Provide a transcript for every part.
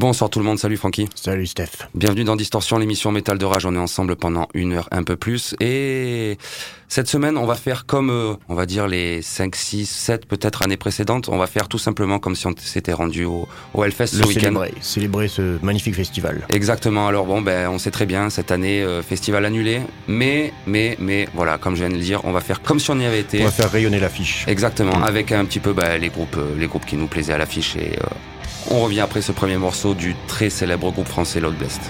Bonsoir tout le monde, salut Francky. Salut Steph. Bienvenue dans Distorsion, l'émission Métal de Rage. On est ensemble pendant une heure, un peu plus. Et cette semaine, on va faire comme, euh, on va dire, les 5, 6, 7 peut-être années précédentes. On va faire tout simplement comme si on s'était rendu au, au Hellfest ce week-end. Célébrer, célébrer ce magnifique festival. Exactement. Alors bon, ben, on sait très bien, cette année, euh, festival annulé. Mais, mais, mais, voilà, comme je viens de le dire, on va faire comme si on y avait été. On va faire rayonner l'affiche. Exactement. Avec un petit peu, ben, les groupes, euh, les groupes qui nous plaisaient à l'affiche et, euh, on revient après ce premier morceau du très célèbre groupe français Loud Blessed.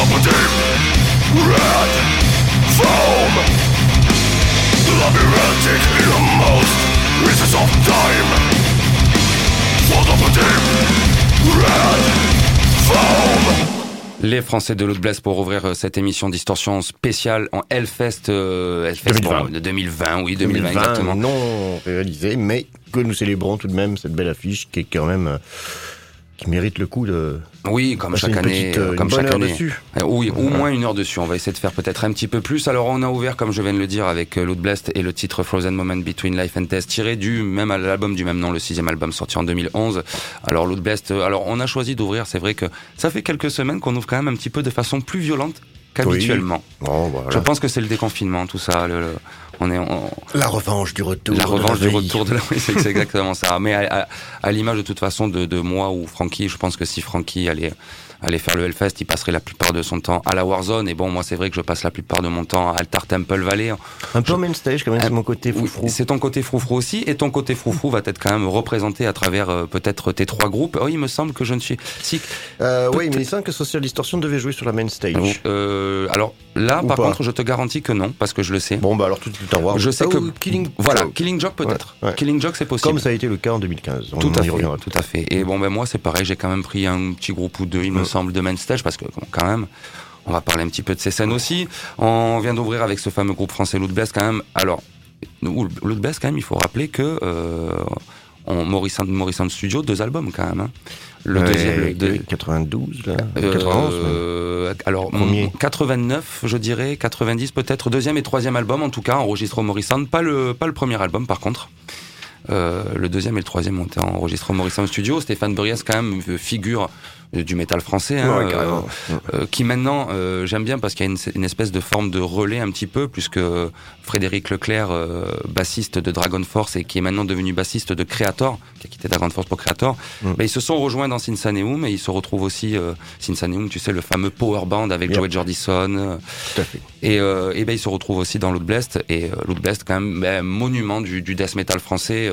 Of a deep red foam. Labyrinthic in the most recess of time. Of a deep red foam. Les Français de l'Autre Blesse pour ouvrir euh, cette émission Distorsion spéciale en Hellfest, euh, Hellfest 2020. bon, de 2020, oui, 2020, exactement. non réalisé, mais que nous célébrons tout de même cette belle affiche qui est quand même euh, qui mérite le coup de Oui, comme chaque année, petite, euh, euh, une comme chaque année. dessus. Euh, Oui, au moins une heure dessus. On va essayer de faire peut-être un petit peu plus. Alors, on a ouvert, comme je viens de le dire, avec Loot Blast et le titre Frozen Moment Between Life and Death, tiré du même l'album du même nom, le sixième album sorti en 2011. Alors, Loot Blast, alors, on a choisi d'ouvrir. C'est vrai que ça fait quelques semaines qu'on ouvre quand même un petit peu de façon plus violente qu'habituellement. Bon, voilà. Je pense que c'est le déconfinement, tout ça. le- le- on est, on- La revanche du retour. la de revanche du retour de la. Oui, c'est exactement ça. Mais à, à- à l'image de toute façon de, de moi ou Francky, je pense que si Francky allait allait faire le Hellfest, il passerait la plupart de son temps à la Warzone. Et bon, moi, c'est vrai que je passe la plupart de mon temps à Altar Temple Valley. Un peu en main stage quand même, c'est mon côté Oui, foufrou. C'est ton côté froufrou aussi, et ton côté froufrou va être quand même représenté à travers euh, peut-être tes trois groupes. Oh, il me semble que je ne suis. Si. Euh, oui, mais il semble que Social Distortion devait jouer sur la main stage. Euh, alors là, Ou par pas. contre, je te garantis que non, parce que je le sais. Bon, bah alors tout de suite voir. je sais Oh, que Killing voilà. Killing Joke peut-être. Ouais, ouais. Killing Joke, c'est possible. Comme ça a été le cas en 2015. On Tout à fait, tout à fait. Et bon, ben moi, c'est pareil, j'ai quand même pris un petit groupe ou deux, il me Ouais. semble, de main stage, parce que bon, quand même, on va parler un petit peu de ces scènes aussi. On vient d'ouvrir avec ce fameux groupe français Loot Blast, quand même. Alors, Blast, quand même, il faut rappeler que euh, on Morrison, Morrison Studio, deux albums quand même. hein. Le deuxième, le deux- 92, là. euh, 91. même. euh, alors, Premier. mm, 89, je dirais, 90 peut-être, deuxième et troisième album, en tout cas, enregistré au Morrison. Pas le, pas le premier album, par contre. Euh, le deuxième et le troisième ont été enregistrés au Morrison Studio. Stéphane Burias, quand même, euh, figure euh, du métal français, hein, Ouais, carrément. euh, qui maintenant, euh, j'aime bien parce qu'il y a une, une espèce de forme de relais un petit peu, puisque Frédéric Leclerc, euh, bassiste de Dragon Force et qui est maintenant devenu bassiste de Creator, qui a quitté Dragon Force pour Creator, Mm. ben, ils se sont rejoints dans Sinsaneum et ils se retrouvent aussi, euh, Sinsaneum, tu sais, le fameux power band avec Yep. Joey Jordison, euh, Tout à fait. et, euh, et ben, ils se retrouvent aussi dans Loot Blast, et euh, Loot Blast, quand même, ben, monument du, du death metal français.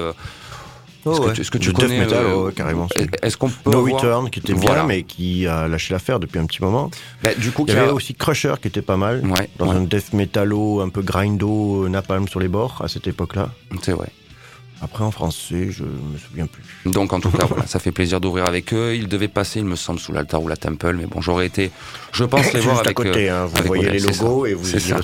Euh, est-ce que tu- est-ce que tu Le connais, death metal, euh, carrément. Est-ce qu'on peut No avoir- Return, qui était Voilà. bien, mais qui a lâché l'affaire depuis un petit moment. Ben, du coup, Il y a- avait aussi Crusher, qui était pas mal. Ouais, Dans ouais, un death metallo, un peu grindo, euh, napalm sur les bords, à cette époque-là. c'est vrai. Après, en français, je me souviens plus. Donc en tout cas, voilà, ça fait plaisir d'ouvrir avec eux. Ils devaient passer, il me semble, sous l'altar ou la temple, mais bon, j'aurais été, je pense les C'est voir juste à avec. côté, euh, hein, vous avec voyez les logos et vous C'est ça.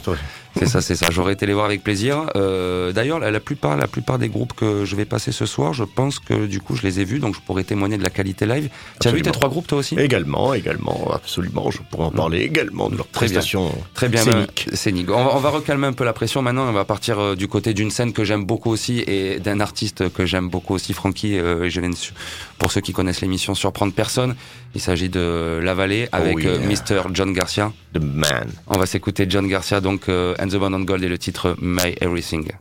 C'est ça, c'est ça. J'aurais été les voir avec plaisir. Euh, D'ailleurs, la, la plupart, la plupart des groupes que je vais passer ce soir, je pense que du coup, je les ai vus, donc je pourrais témoigner de la qualité live. Tu as vu tes trois groupes toi aussi? Également, également, absolument. Je pourrais en parler également de leurs Très bien. prestations Très bien, scéniques. ben, scénique. On va, on va recalmer un peu la pression maintenant. On va partir euh, du côté d'une scène que j'aime beaucoup aussi et d'un artiste que j'aime beaucoup aussi, Francky. euh, et je viens de pour ceux qui connaissent l'émission, surprendre personne. Il s'agit de La Vallée avec oui. euh, Mr. John Garcia. The Man. On va s'écouter John Garcia, donc euh, And the Band on Gold et le titre My Everything.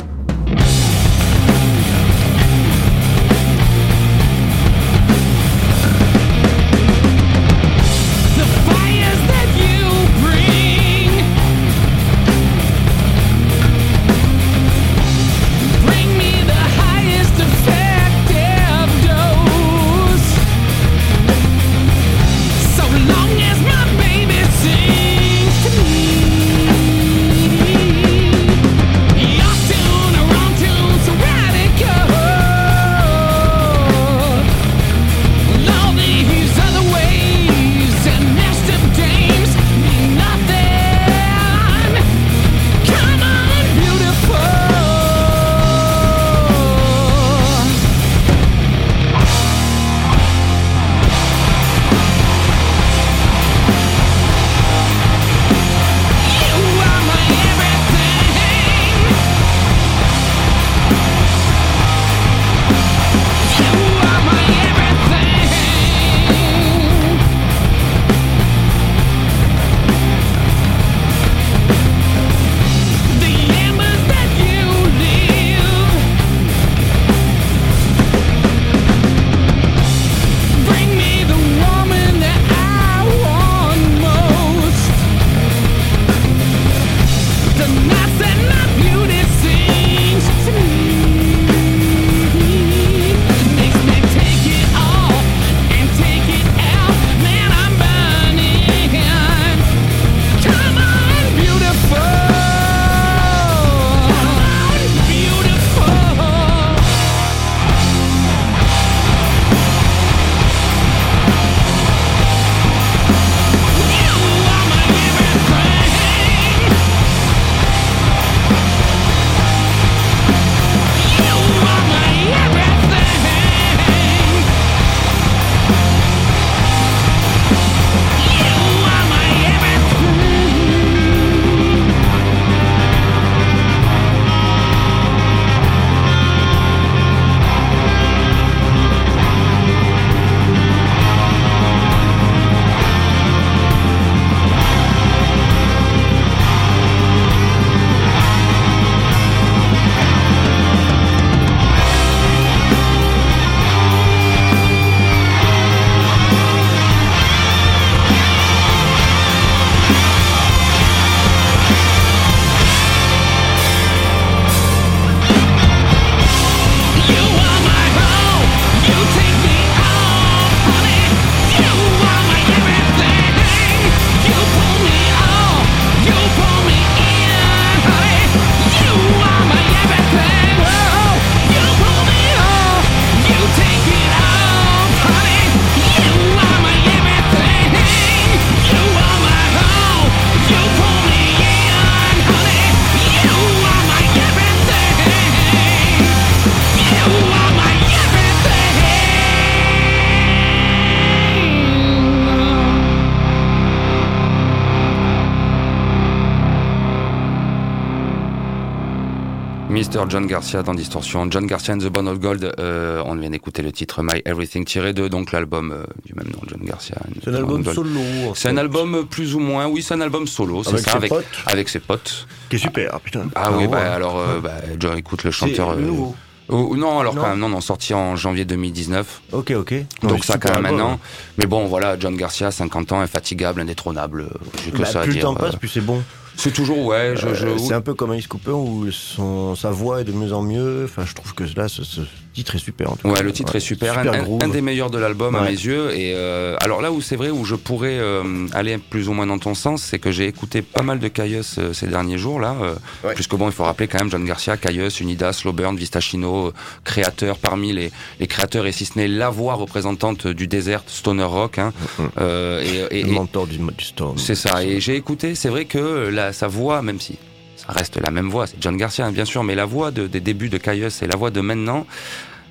John Garcia dans Distorsion. John Garcia and the Bone of Gold. euh, on vient d'écouter le titre My Everything tiré de donc l'album euh, du même nom, John Garcia. C'est un album Gold. solo. C'est un album plus ou moins, oui, c'est un album solo, c'est Avec ça, ses avec, potes avec ses potes. Qui est super, putain. Ah oui, ouais. bah alors, euh, bah, John, écoute le chanteur. nouveau. oh, non, alors Non. quand même, non, non, sorti en janvier 2019. Ok, ok. Donc Ouais, ça quand même maintenant. Mais bon, voilà, John Garcia, 50 ans, infatigable, indétrônable. J'ai que Bah, ça à plus le temps passe, plus c'est bon. C'est toujours, ouais, je, je- Euh, c'est un peu comme Alice Cooper où son, sa voix est de mieux en mieux. Enfin, je trouve que là, ce, ce titre est super. En tout Ouais, cas. le titre est super, super un, un- des meilleurs de l'album à mes yeux. Et euh, alors là où c'est vrai où je pourrais euh, aller plus ou moins dans ton sens, c'est que j'ai écouté pas mal de Caius euh, ces derniers jours là, euh, Ouais. puisque bon, il faut rappeler quand même John Garcia, Caius, Unidas, Slowburn, Vistachino, euh, créateur parmi les, les créateurs et si ce n'est la voix représentante du désert stoner rock. Hein, et, et- le et- mentor du, du Storm. c'est ça. Et j'ai écouté, c'est vrai que la, sa voix, même si ça reste la même voix, c'est John Garcia, bien sûr, mais la voix de- des débuts de Caius et la voix de maintenant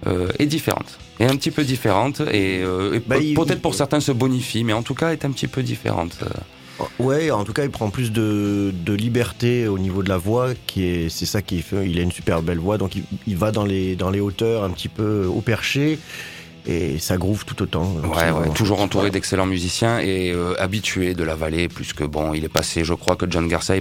euh, est différente. Est un petit peu différente et, euh, et Bah, il- peut-être pour certains se bonifie, mais en tout cas est un petit peu différente. Euh, Ouais, en tout cas, il prend plus de, de liberté au niveau de la voix, qui est, c'est ça qui fait. Il a une super belle voix, donc il, il va dans les, dans les hauteurs, un petit peu au perché, et ça groove tout autant. Donc, Ouais, ouais, toujours entouré d'excellents musiciens et euh, habitué de la vallée, plus que bon, il est passé, je crois que John Garcia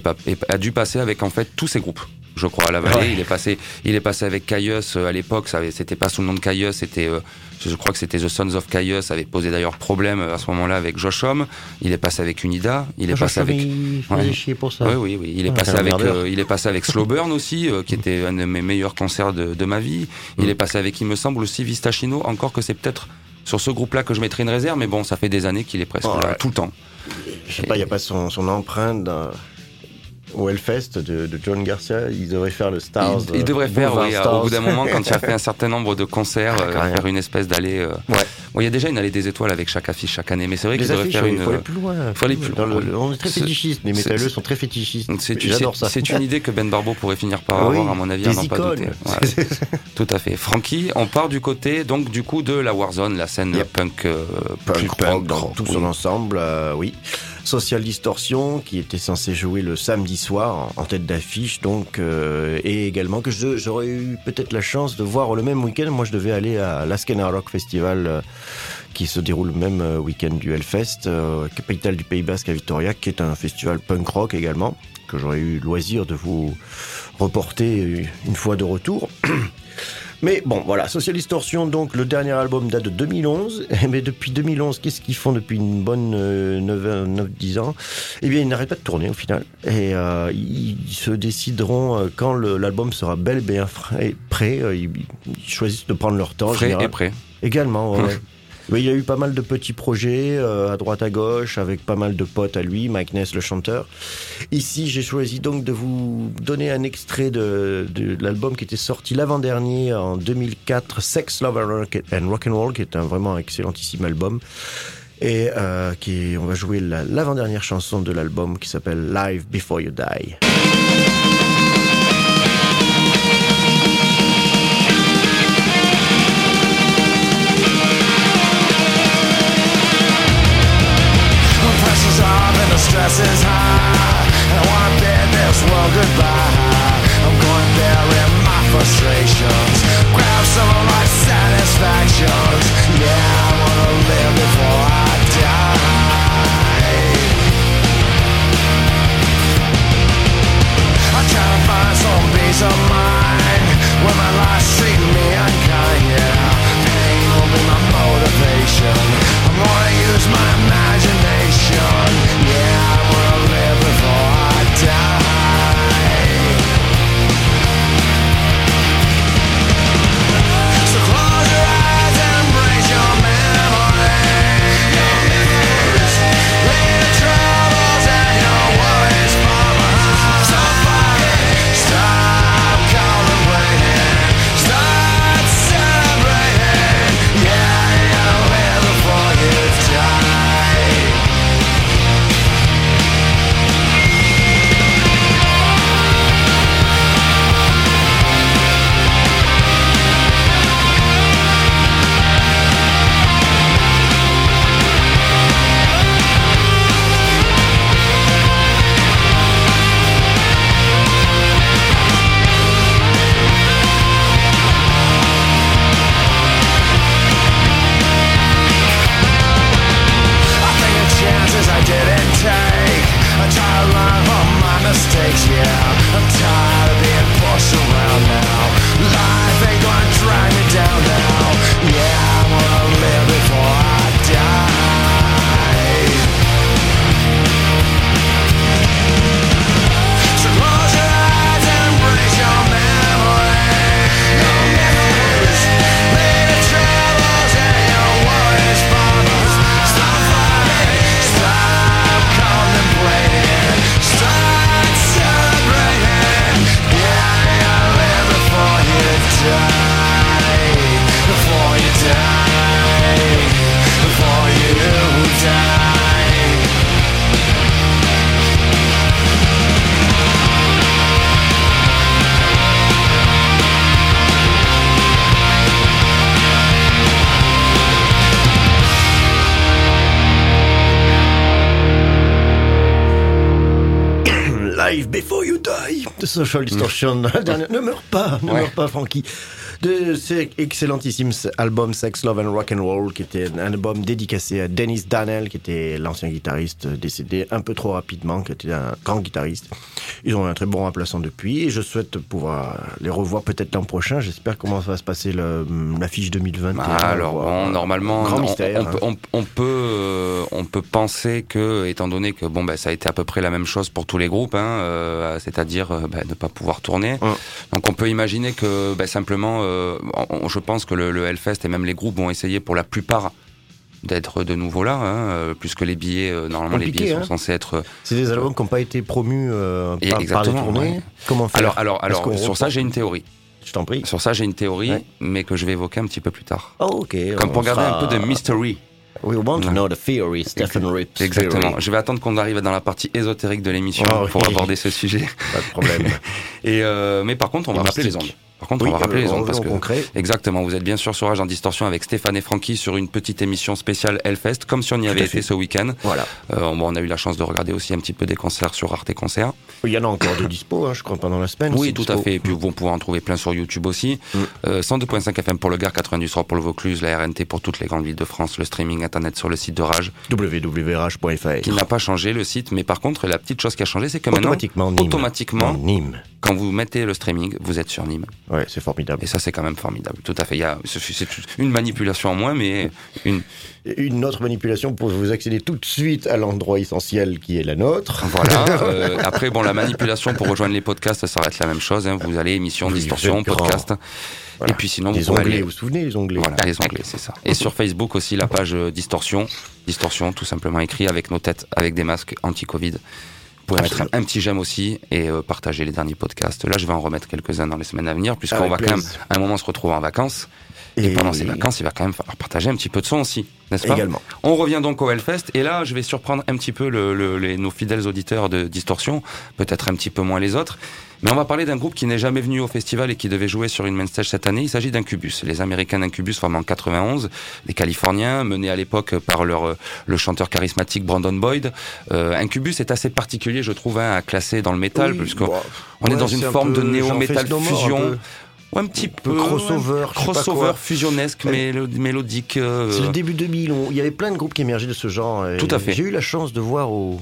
a dû passer avec en fait tous ses groupes. Je crois à la vallée, Ouais. il est passé, il est passé avec Caius euh, à l'époque. C'était pas sous le nom de Caius, c'était, euh, je crois que c'était The Sons of Caius. Ça avait posé d'ailleurs problème euh, à ce moment-là avec Josh Homme. Il est passé avec Unida. Il est passé avec. Il faisait Ouais. chier pour ça. Oui, oui, oui. Il est Ouais, passé avec, euh, il est passé avec Slowburn aussi, euh, qui était un de mes meilleurs concerts de, de ma vie. Il Mm. est passé avec, il me semble, aussi Vistachino. Encore que c'est peut-être sur ce groupe-là que je mettrai une réserve, mais bon, ça fait des années qu'il est presque Oh, là, ouais. tout le temps. Je sais pas, il n'y a pas son, son empreinte dans- au Hellfest de, de John Garcia. Il devrait faire le Stars. il, il euh, devrait faire, oui, euh, Stars. au bout d'un moment, quand il a fait un certain nombre de concerts, Ah, euh, faire une espèce d'allée. euh, Ouais. Bon, il y a déjà une allée des étoiles avec chaque affiche chaque année, mais c'est vrai qu'il devrait faire il une. faut aller plus loin. faut aller plus loin. le- on est très fétichistes. Les métalleux sont très fétichistes. C'est J'adore ça. c'est une idée que Ben Barbeau pourrait finir par oui, avoir, à mon avis, à n'en pas douter. Ouais. Tout à fait. Francky, on part du côté, donc, du coup, de la Warzone, la scène Yep. punk, euh, plus Punk rock dans tout son ensemble, euh, oui. Social Distortion, qui était censé jouer le samedi soir en, tête d'affiche, donc, euh, et également que j'aurais eu peut-être la chance de voir le même week-end. Moi, je devais aller à l'Askena Rock Festival, euh, qui se déroule le même euh, week-end du Hellfest, capitale du Pays Basque à Vitoria, qui est un festival punk rock également, que j'aurais eu le loisir de vous reporter une fois de retour. Mais bon, voilà, Social Distortion, donc le dernier album date de 2011. Mais depuis 2011, qu'est-ce qu'ils font depuis une bonne 9-10 ans? Eh bien, ils n'arrêtent pas de tourner au final. Et euh, ils se décideront euh, quand l'album sera bel et bien frais- prêt. euh, Ils, ils choisissent de prendre leur temps. Frais et prêt. Également, ouais. Il y a eu pas mal de petits projets euh, à droite à gauche avec pas mal de potes à lui, Mike Ness le chanteur. Ici, j'ai choisi donc de vous donner un extrait de, de l'album qui était sorti l'avant-dernier en 2004, Sex, Love and Rock and Rock'n'Roll, qui est un vraiment excellentissime album. Et euh, qui, on va jouer la- l'avant-dernière chanson de l'album qui s'appelle Live Before You Die. This world goodbye. I'm going to bury my frustrations, grab some of my satisfactions. Social Distortion. Ne meurs pas, ne Ouais. meurs pas, Frankie. De ce excellentissime album Sex, Love and Rock and Roll, qui était un album dédicacé à Dennis Daniel, qui était l'ancien guitariste décédé un peu trop rapidement, qui était un grand guitariste. Ils ont un très bon remplaçant depuis, et je souhaite pouvoir les revoir peut-être l'an prochain. J'espère comment va se passer l'affiche 2021. Ah, alors bon, normalement, Grand on, mystère, on peut, hein. on, on peut, euh, on peut penser que, étant donné que bon, bah, ça a été à peu près la même chose pour tous les groupes, hein, euh, c'est-à-dire euh, bah, ne pas pouvoir tourner. Hum. Donc on peut imaginer que bah, simplement, on- je pense que le, le Hellfest et même les groupes vont essayer pour la plupart d'être de nouveau là, hein, euh, puisque les billets, euh, normalement les billets hein. sont censés être. C'est des albums qui n'ont pas été promus euh, Et par, par les exactement, tournées. ouais. Comment faire Alors, sur ça j'ai une théorie. Je t'en prie. Sur ça j'ai une théorie, Ouais. mais que je vais évoquer un petit peu plus tard. Oh, ok. Comme pour garder sera- un peu de mystery. We want to know the theory, Stephen Rips. Exactement. theory. Je vais attendre qu'on arrive dans la partie ésotérique de l'émission oui. pour aborder ce sujet. Pas de problème. Et euh, mais par contre, on Et va rappeler les ondes. Par contre, Oui, on va rappeler euh, les ondes revenons parce que concret. exactement, vous êtes bien sûr sur Rage en distorsion avec Stéphane et Francky sur une petite émission spéciale Hellfest, comme si on y avait été fait. ce week-end. Voilà. Euh, bon, on a eu la chance de regarder aussi un petit peu des concerts sur Arte Concerts. Il y en a encore de dispo, hein, je crois, pendant la semaine. Oui, tout à fait. Et puis vous pouvez en trouver plein sur YouTube aussi. Mm. Euh, 102.5 FM pour le Gard, 93 pour le Vaucluse, la RNT pour toutes les grandes villes de France, le streaming internet sur le site de Rage, www.rage.fr. qui n'a pas changé le site, mais par contre la petite chose qui a changé, c'est que maintenant Automatiquement, Nîmes. automatiquement, Nîmes. Quand vous mettez le streaming, vous êtes sur Nîmes. Ouais, c'est formidable. Et ça, c'est quand même formidable. Tout à fait. Il y a, c'est une manipulation en moins, mais une. Une autre manipulation pour vous accéder tout de suite à l'endroit essentiel qui est la nôtre. Voilà. Euh, après, bon, la manipulation pour rejoindre les podcasts, ça va être la même chose. Hein. Vous allez émission, Oui, distorsion, podcast. Voilà. Et puis sinon, Les vous onglets, aller- vous vous souvenez, les onglets Voilà, les onglets, c'est ça. Et sur Facebook aussi, la page euh, Distorsion. Distorsion, tout simplement écrit avec nos têtes, avec des masques anti-Covid. Pouvez mettre un, petit j'aime aussi et euh, partager les derniers podcasts. Là, je vais en remettre quelques-uns dans les semaines à venir, puisqu'on va quand même, à un moment, se retrouver en vacances. Et, Et pendant ces vacances, il va quand même falloir partager un petit peu de son aussi, n'est-ce pas Également. On revient donc au Hellfest, et là, je vais surprendre un petit peu le, le- les, nos fidèles auditeurs de Distorsion, peut-être un petit peu moins les autres. Mais on va parler d'un groupe qui n'est jamais venu au festival et qui devait jouer sur une main stage cette année. Il s'agit d'Incubus. Les Américains d'Incubus formés en 91, des Californiens, menés à l'époque par leur, euh, le chanteur charismatique Brandon Boyd. Euh, Incubus est assez particulier, je trouve, hein, à classer dans le métal, Oui, puisqu'on bon, on est dans une un forme de un fusion. Peu. Ouais, un petit peu. peu crossover, ouais, crossover fusionnesque, mélo- mélodique. euh, C'est le début 2000. on- Il y avait plein de groupes qui émergeaient de ce genre. et Tout à fait. J'ai eu la chance de voir au,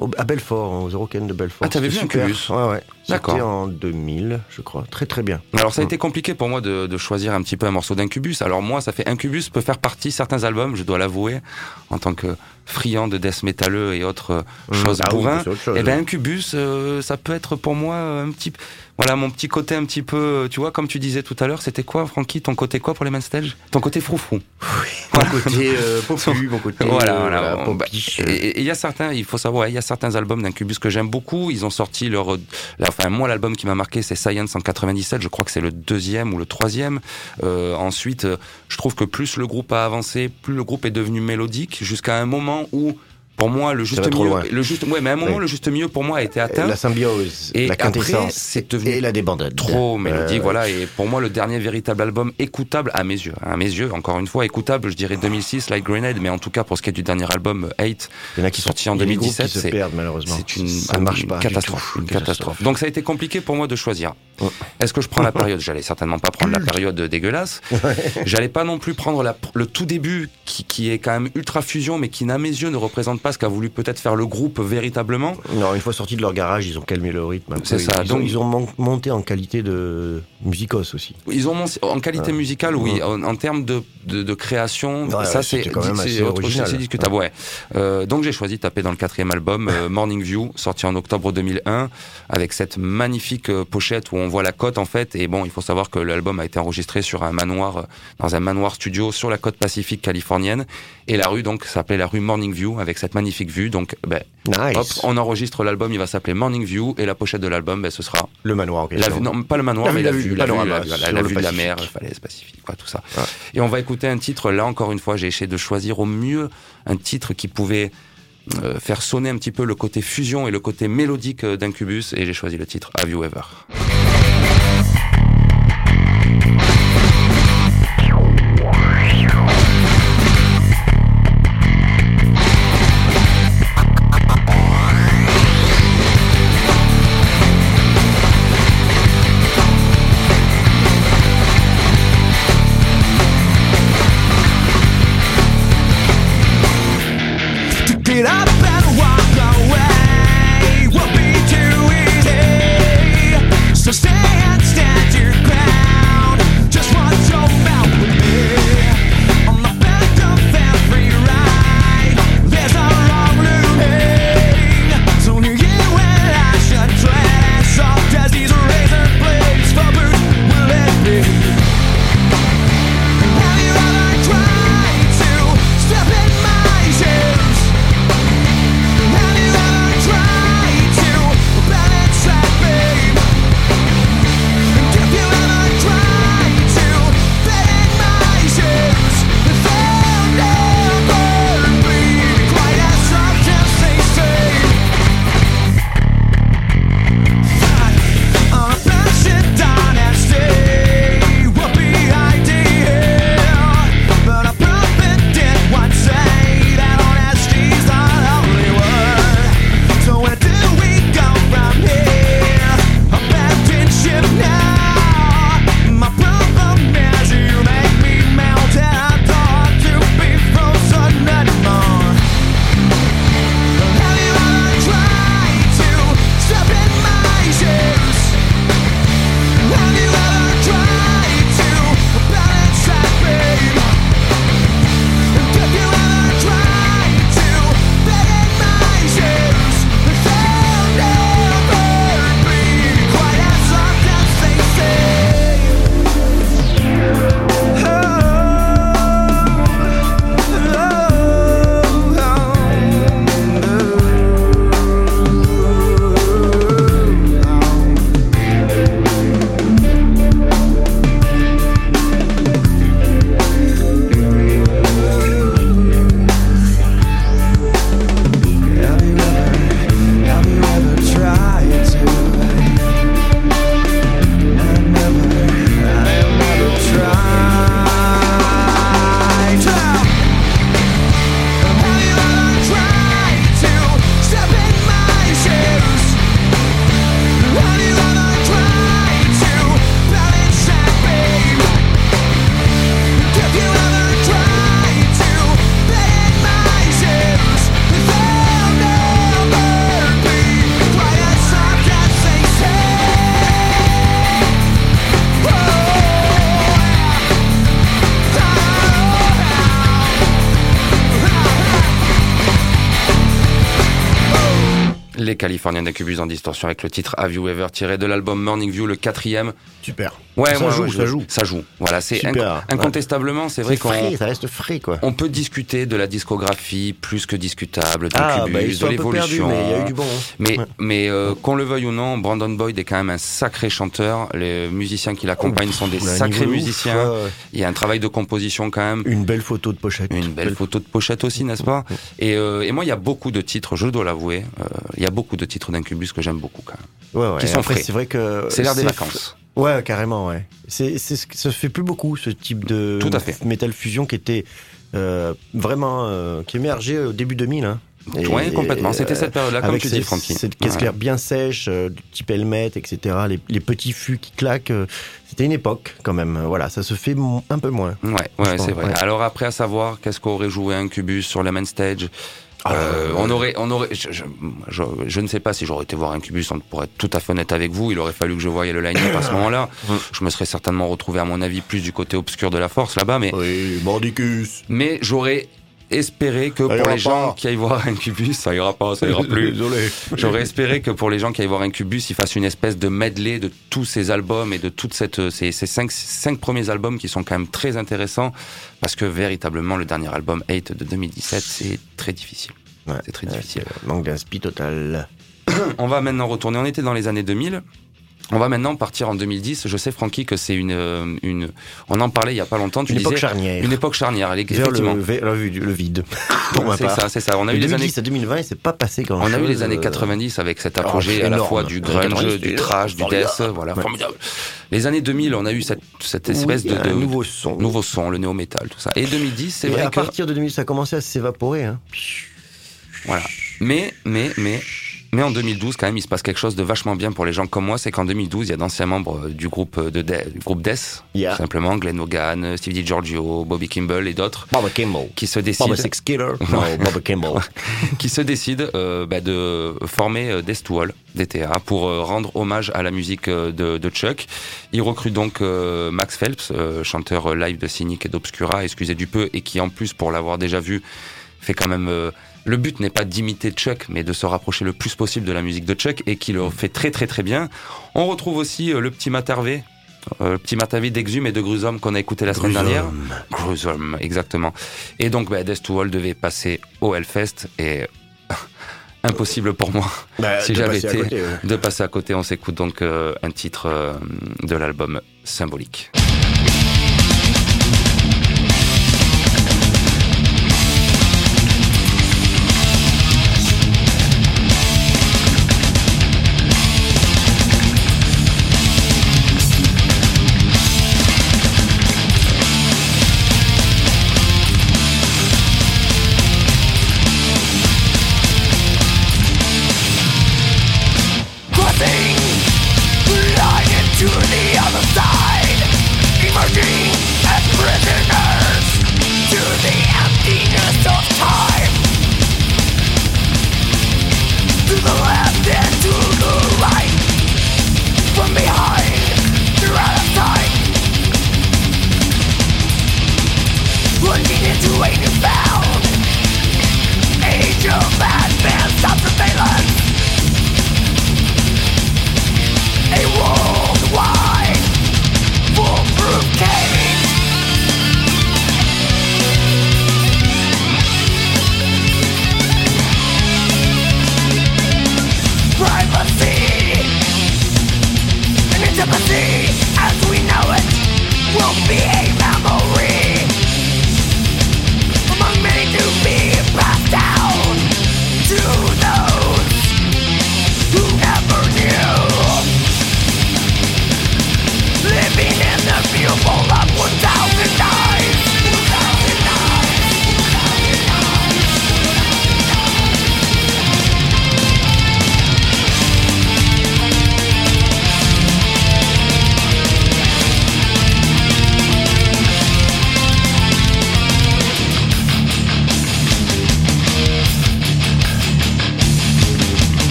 au- à Belfort, aux Eurocaines de Belfort. Ah, t'avais vu super. Incubus Ouais, ouais. D'accord. C'était en 2000, je crois. Très, très bien. Alors ça a Mm. été compliqué pour moi de, de choisir un petit peu un morceau d'Incubus. Alors moi, ça fait Incubus peut faire partie certains albums, je dois l'avouer, en tant que friand de death métalleux et autres euh, choses Ah oui, bourrin. c'est autre chose. et ben Incubus, euh, ça peut être pour moi un petit, voilà mon petit côté un petit peu, euh, tu vois, comme tu disais tout à l'heure, c'était quoi, Francky, ton côté quoi pour les main stage? Ton côté froufrou. Mon côté euh, popu, mon côté Voilà, euh, voilà. voilà, Bon, bah. Et il y a certains, il faut savoir, il y a certains albums d'Incubus que j'aime beaucoup. Ils ont sorti leur, euh, la- enfin moi l'album qui m'a marqué c'est Science en 97. Je crois que c'est le deuxième ou le troisième. Euh, ensuite, euh, je trouve que plus le groupe a avancé, plus le groupe est devenu mélodique, jusqu'à un moment où, pour moi, le juste milieu, le juste, ouais, mais à un moment Oui. le juste milieu pour moi a été atteint. La symbiose, Et la quintessence. c'est devenu et la débandade. trop mélodique, Euh, voilà. Et pour moi, le dernier véritable album écoutable à mes yeux, hein, à mes yeux, encore une fois écoutable, je dirais 2006, Like Grenade, mais en tout cas pour ce qui est du dernier album, Hate, Il y en a qui sont sorti en il y a des groupes 2017, qui se c'est- perdent malheureusement. c'est une, ça marche pas. catastrophe, une catastrophe. Donc ça a été compliqué pour moi de choisir. Ouais. Est-ce que je prends la période? J'allais certainement pas prendre la période dégueulasse. J'allais pas non plus prendre la, le tout début qui, qui est quand même ultra fusion, mais qui, à mes yeux, ne représente pas Espace qui a voulu peut-être faire le groupe véritablement. Non, une fois sortis de leur garage, ils ont calmé le rythme. C'est ça, Ils, donc- ont, ils ont mon- monté en qualité de musicos aussi. Ils ont mon- en qualité musicale, oui. En, en termes de, de, de création, Ouais, ça c'est discutable. Ouais. Euh, donc j'ai choisi de taper dans le quatrième album, euh, Morning View, sorti en octobre 2001, avec cette magnifique euh, pochette où on voit la côte en fait. Et bon, il faut savoir que l'album a été enregistré sur un manoir, dans un manoir studio sur la côte pacifique californienne. Et la rue donc s'appelait la rue Morning View avec cette magnifique vue. Donc ben, Nice. hop, on enregistre l'album, il va s'appeler Morning View et la pochette de l'album, ben, ce sera Le manoir en question. non, pas le manoir, La mais la vue, la vue, la vue, de la mer, la falaise pacifique, quoi, tout ça. Ouais. Et on va écouter un titre, là encore une fois, j'ai essayé de choisir au mieux un titre qui pouvait euh, faire sonner un petit peu le côté fusion et le côté mélodique euh, d'Incubus, et j'ai choisi le titre Have You Ever. Les Californiens en distorsion avec le titre Have You Ever tiré de l'album Morning View, le quatrième. Super. Ouais, ça ouais, joue, ouais, ça joue. Ça joue. Voilà, c'est incontestablement, c'est vrai qu'on ça reste frais quoi. on peut discuter de la discographie plus que discutable, Ah, bah, de perdus, l'évolution. mais il y a eu du bon. hein. Mais, euh, qu'on le veuille ou non, Brandon Boyd est quand même un sacré chanteur. Les musiciens qui l'accompagnent sont des sacrés ouf, musiciens. Il y a un travail de composition quand même. Une belle photo de pochette. Une belle photo de pochette aussi, n'est-ce pas? Et, euh, et moi, il y a beaucoup de titres, je dois l'avouer, euh, il y a beaucoup de titres d'Incubus que j'aime beaucoup quand même. Ouais, ouais. qui sont Après, frais. C'est vrai que. C'est l'heure des vacances. Ouais, carrément, ouais. C'est, c'est ça se fait plus beaucoup, ce type de Tout à fait. Metal Fusion qui était euh, vraiment. euh, qui émergeait au début 2000. Hein. Et- Oui, complètement. C'était euh, cette période-là, comme tu dis, Francky. Cette caisse Ouais. claire bien sèche, euh, du type helmet, etc. Les, les petits fûts qui claquent. euh, c'était une époque, quand même. Voilà, ça se fait un peu moins. Ouais, ouais, c'est vrai. ouais. Alors après, à savoir, qu'est-ce qu'aurait joué Incubus sur le main stage? Euh, on aurait, on aurait, je, je, je- je ne sais pas si j'aurais été voir Incubus, on- pour être tout à fait honnête avec vous, il aurait fallu que je voie le line-up à ce moment-là. Je me serais certainement retrouvé, à mon avis, plus du côté obscur de la force là-bas, mais, Oui, Mordicus. mais j'aurais espéré que Ça pour les gens pas. qui aillent voir Incubus, ça ira pas, ça ira plus. Désolé. J'aurais espéré que pour les gens qui aillent voir Incubus, ils fassent une espèce de medley de tous ces albums et de toutes cette, ces, ces cinq, cinq premiers albums qui sont quand même très intéressants parce que véritablement le dernier album 8 de 2017, c'est très difficile. Ouais. C'est très difficile. c'est Manque d'inspi total. On va maintenant retourner. On était dans les années 2000. On va maintenant partir en 2010. Je sais, Francky, que c'est une, euh, une. On en parlait il y a pas longtemps. Tu Une disais époque charnière. une époque charnière. Effectivement. le, le, le vide. C'est ça, c'est ça. On a eu les années 2010 à 2020, il s'est pas passé grand On chose. a eu les années euh, 90 avec cet oh, apogée à la fois du grunge, 90, du c'est trash, du death, voilà, Ouais. formidable. Les années 2000, on a eu cette, cette espèce Oui, de, de nouveau son. nouveau son, le néo-metal, tout ça. Et 2010, c'est Et vrai à que partir de 2000, ça a commencé à s'évaporer. Hein. voilà. Mais mais mais mais en 2012, quand même, il se passe quelque chose de vachement bien pour les gens comme moi, c'est qu'en 2012, il y a d'anciens membres euh, du groupe de Death- du groupe Death, Yeah. tout simplement Glenn Hogan, Steve DiGiorgio, Bobby Kimball et d'autres Bobby Kimball. qui se décident Bobby Six Killer. Non, Bobby Kimball. qui se décide euh, bah, de former euh, Death to All, DTA, pour euh, rendre hommage à la musique euh, de, de Chuck. Il recrute donc euh, Max Phelps, euh, chanteur euh, live de Cynic et d'Obscura, excusez du peu, et qui en plus, pour l'avoir déjà vu, fait quand même... le but n'est pas d'imiter Chuck, mais de se rapprocher le plus possible de la musique de Chuck, et qui le fait très très très bien. On retrouve aussi le petit Matt Harvey, euh, le petit Matt Harvey d'Exhume et de Grusum qu'on a écouté la semaine dernière. Gruesome, exactement. Et donc, bah, Death to All devait passer au Hellfest et impossible pour moi Bah, si j'avais été côté, ouais. de passer à côté. On s'écoute donc euh, un titre euh, de l'album Symbolique. Into the other side, emerging as prisoners to the emptiness of time. To the left and to the right, from behind. Plunging into a age of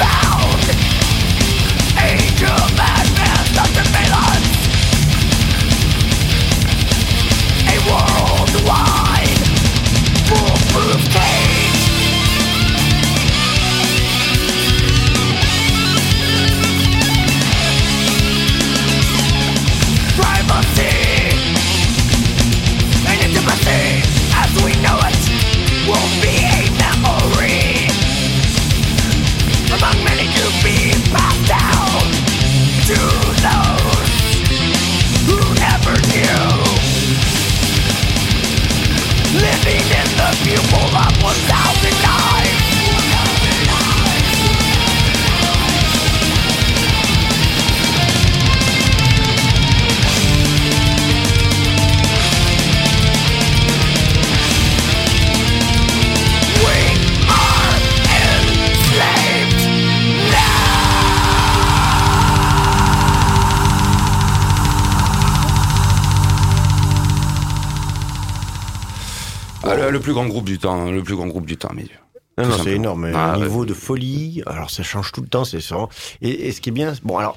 Ah, plus grand groupe du temps, le plus grand groupe du temps, mais Non, c'est énorme. Ah, Au ouais. niveau de folie, alors ça change tout le temps, c'est ça. Et, et ce qui est bien, bon alors,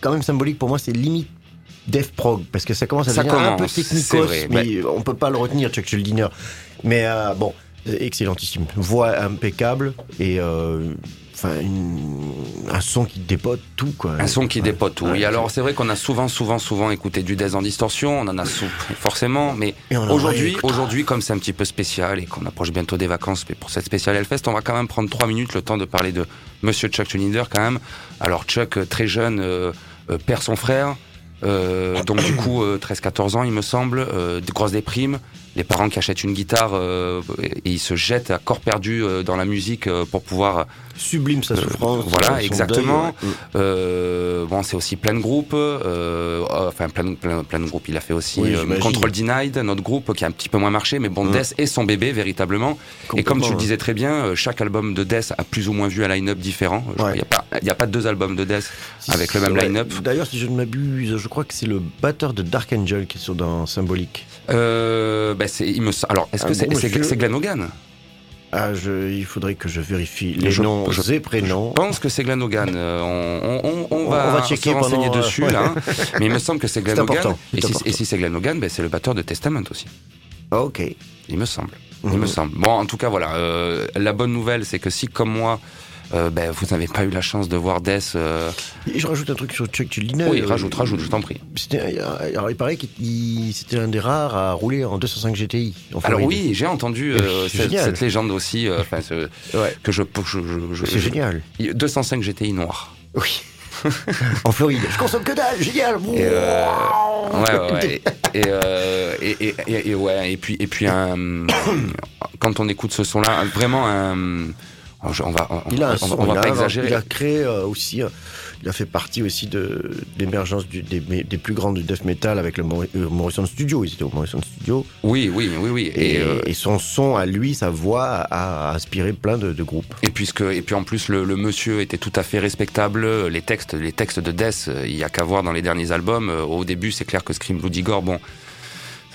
quand même symbolique pour moi, c'est limite Def Prog, parce que ça commence à Ça devenir un peu technicos, vrai, mais on peut pas le retenir, Chuck Schuldiner. Mais euh, bon, excellentissime. Voix impeccable et euh, enfin un son qui dépote tout quoi. un son qui dépote tout. Oui, alors c'est vrai qu'on a souvent, souvent, souvent écouté du Death en distorsion, on en a sou- forcément, mais aujourd'hui, aujourd'hui, comme c'est un petit peu spécial et qu'on approche bientôt des vacances, mais pour cette spéciale Hellfest, on va quand même prendre trois minutes le temps de parler de Monsieur Chuck Schuldiner quand même. Alors Chuck, euh, très jeune, euh, euh, perd son frère. Euh, donc du coup, euh, 13-14 ans, il me semble, de grosses déprimes. Les parents qui achètent une guitare euh, et ils se jettent à corps perdu euh, dans la musique euh, pour pouvoir Sublime sa souffrance. voilà, exactement. deuil, ouais. euh, bon, c'est aussi plein de groupes. euh, enfin, plein, plein, plein de groupes. Il a fait aussi Oui, euh. Control Denied, notre groupe qui a un petit peu moins marché, mais bon, Mm. Death est son bébé véritablement. Et comme tu le disais très bien, euh, chaque album de Death a plus ou moins vu un line-up différent. Il Ouais. n'y a pas, a deux albums de Death Si- avec le même line-up. D'ailleurs, si je ne m'abuse, je crois que c'est le batteur de Dark Angel qui est sur dans Symbolique. Euh, c'est, il me, sem- alors, est-ce que c'est, bon c'est, monsieur. c'est Glenn Hogan Ah, je, il faudrait que je vérifie les Je- noms je- et prénoms. Je pense que c'est Glenn Hogan. Euh, on, on, on, on On- va, on va checker se renseigner pendant, euh, dessus ouais. là. hein. Mais il me semble que c'est Glenn C'est Hogan. important, Et si, et si c'est Glenn Hogan, ben, c'est le batteur de Testament aussi. Ah, ok. Il me semble. Il me semble. Bon, en tout cas, voilà. euh, la bonne nouvelle, c'est que si, comme moi, euh, ben, vous n'avez pas eu la chance de voir Death, euh, je rajoute un truc sur Chuck Schuldiner. oui, rajoute, rajoute, je t'en prie. Alors, il paraît qu'il il- c'était un des rares à rouler en 205 GTI. en Alors oui, j'ai entendu cette, légende aussi, enfin, ce- Ouais. que je, je, je- je- C'est génial. 205 GTI noir. Oui. en Floride. Je consomme que dalle, génial. Et, euh. Ouais, ouais. Et, euh, et, et, et- ouais, et puis, et puis un, quand on écoute ce son-là, vraiment un, on va, on, Il a un on- son, on va il, a pas un- exagérer. il a créé euh, aussi, il a fait partie aussi de l'émergence des, des plus grands du death metal avec le euh, Morrison Studio. Ils étaient au Morrison Studio. Oui, oui, oui, oui. Et, Et, euh, et son son à lui, sa voix a inspiré plein de, de groupes. et puisque, et puis en plus, le, le monsieur était tout à fait respectable. Les textes, les textes de Death, euh, il y a qu'à voir dans les derniers albums. Au début, c'est clair que Scream Bloody Gore, bon,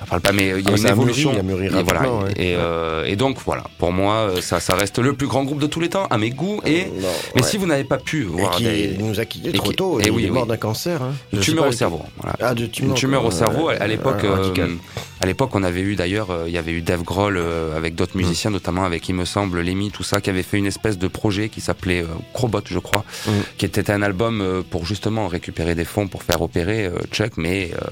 ça parle pas, mais euh, il y a Ah, une a mûri, évolution. il a mûri et, voilà. ouais. et, euh, et donc voilà, pour moi, euh, ça, ça reste le plus grand groupe de tous les temps à mes goûts. Et Non, mais ouais. si vous n'avez pas pu Et voir qui des, nous a quittés trop qui- tôt. et il oui, est mort oui. d'un cancer. Hein. une sais tumeur au cerveau, voilà. Ah, de tumeur, une tumeur au cerveau. À l'époque, euh, radical. à l'époque, on avait eu d'ailleurs, euh, il y avait eu Dave Grohl euh, avec Mm. d'autres musiciens, notamment avec, il me semble, Lemmy, tout ça, qui avait fait une espèce de projet qui s'appelait euh, Crobot, je crois, Mm. qui était un album euh, pour justement récupérer des fonds pour faire opérer euh, Chuck, mais euh,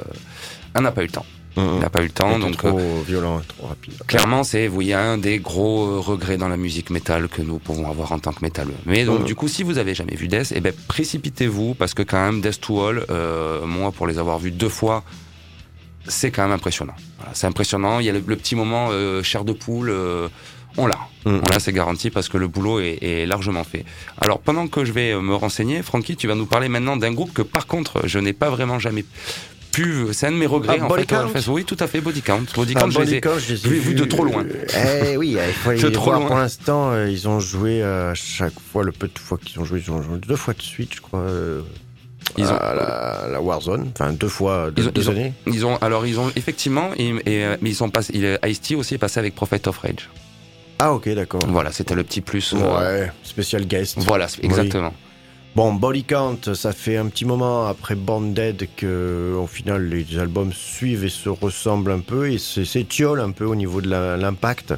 on n'a pas eu le temps. Mhm. On n'a pas eu le temps, donc trop euh, violent, trop rapide. clairement, c'est vous, il y a un des gros euh, regrets dans la musique métal que nous pouvons avoir en tant que métalleux. Mais donc, Mhm. du coup, si vous avez jamais vu Death, eh ben précipitez-vous parce que quand même Death to All, euh, moi pour les avoir vus deux fois, c'est quand même impressionnant. Voilà, c'est impressionnant. Il y a le, le petit moment euh, chair de poule. euh, on l'a. Mhm. On l'a, c'est garanti parce que le boulot est, est largement fait. Alors, pendant que je vais euh, me renseigner, Francky, tu vas nous parler maintenant d'un groupe que, par contre, je n'ai pas vraiment jamais pu. C'est un de mes regrets. Ah, en Body fait, Count. Oui, tout à fait. Body Count. Body Ah, Count, je les ai- Body Count, je les ai vus- vus de trop loin. Eh oui, il faut De les trop voir. loin. Pour l'instant, euh, ils ont joué euh, à chaque fois, le peu de fois qu'ils ont joué, ils ont joué deux fois de suite, je crois. euh, Ils ont- à la, la Warzone, enfin deux fois, deux, Ils ont- deux ils ont- années. Ils ont, alors ils ont effectivement, et, et, euh, mais ils sont passés, Ice-T aussi est passé avec Prophet of Rage. Ah ok, d'accord. Voilà, c'était le petit plus. euh, Ouais, spécial guest. Voilà, exactement. Bon, Body Count, ça fait un petit moment après Banded que, au final, les albums suivent et se ressemblent un peu et c'est- s'étiolent un peu au niveau de l'impact.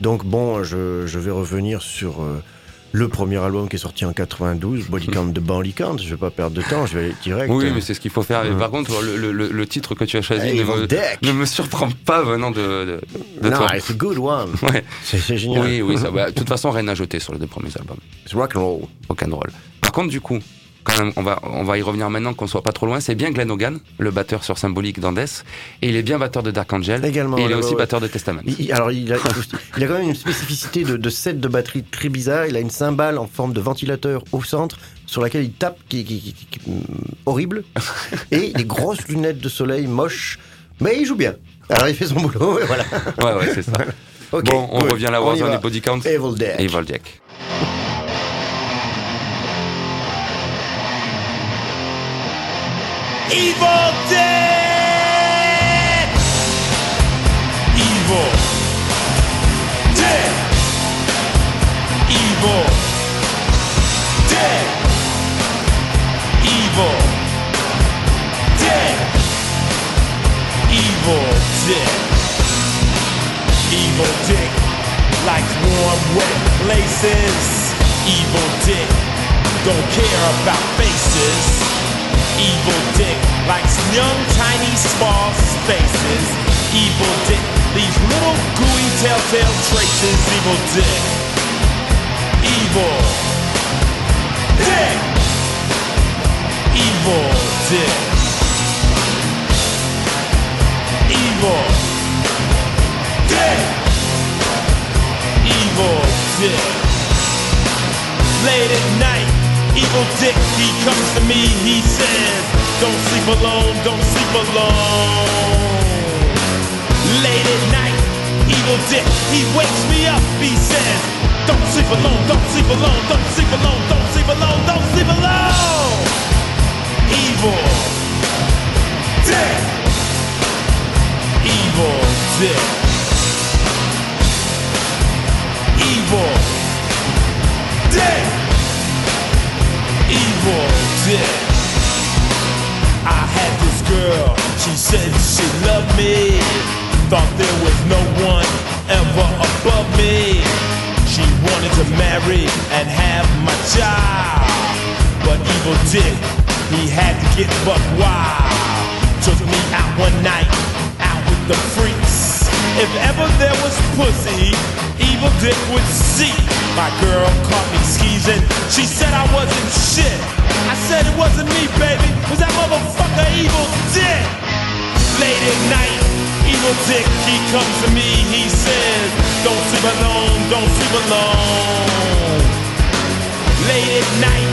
Donc bon, je, je vais revenir sur euh, le premier album qui est sorti en 92, Body Count de Body Count. Je vais pas perdre de temps, je vais aller direct. Oui, mais c'est ce qu'il faut faire. Et par contre, le, le- titre que tu as choisi ne, me, ne me surprend pas venant de, de, de non, toi. it's a good one. Ouais. C'est génial. Oui, oui, ça, bah, de toute façon, rien à jeter sur les deux premiers albums. C'est rock and roll. Rock'n'roll. Par contre, du coup, quand même, on va, on va y revenir maintenant qu'on soit pas trop loin. C'est bien Glenn Hogan, le batteur sur Symbolique d'Andes. Et il est bien batteur de Dark Angel. Également, Et il est ouais, aussi ouais. batteur de Testament. Il- alors, il a, il a quand même une spécificité de, de set de batterie très bizarre. Il a une cymbale en forme de ventilateur au centre sur laquelle il tape, qui est qui- qui- qui- hum, horrible, et des grosses lunettes de soleil moches. Mais il joue bien. Alors, il fait son boulot, et voilà. Ouais, ouais, c'est ça. Bon, on revient à la Warzone et Body Count. Evil Dead. Evil Jack. Evil Dead! Evil Dead! Evil Dead! Evil Dead! Evil Dead! Evil Dick likes warm, wet places. Evil Dick don't care about faces. Evil Dick likes young, tiny, small spaces. Evil Dick leaves little gooey telltale traces. Evil Dick. Evil Dick. Evil Dick. Evil Dick. Evil Dick. Late at night, evil dick, he comes to me, he says, Don't sleep alone, don't sleep alone. Late at night, evil dick, he wakes me up, he says, Don't sleep alone, don't sleep alone, don't sleep alone, don't sleep alone, don't sleep alone. Evil dick. Evil dick. Evil dick. Evil dick. I had this girl, she said she loved me. Thought there was no one ever above me. She wanted to marry and have my child. But evil dick, he had to get buck wild. Took me out one night, out with the freaks. If ever there was pussy, evil dick would see. My girl caught me skeezing. She said I wasn't shit. I said it wasn't me, baby. Was that motherfucker evil dick? Late at night, evil dick, he comes to me. He says, Don't sleep alone, don't sleep alone. Late at night,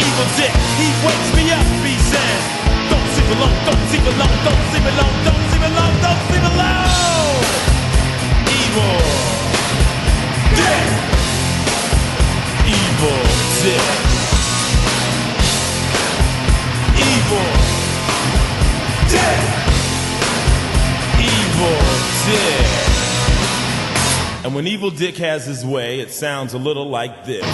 evil dick, he wakes me up. He says, Don't sleep alone, don't sleep alone, don't sleep alone, don't sleep alone, don't sleep alone. Evil dick. Evil dick. Evil dick. Evil dick. And when evil dick has his way, it sounds a little like this.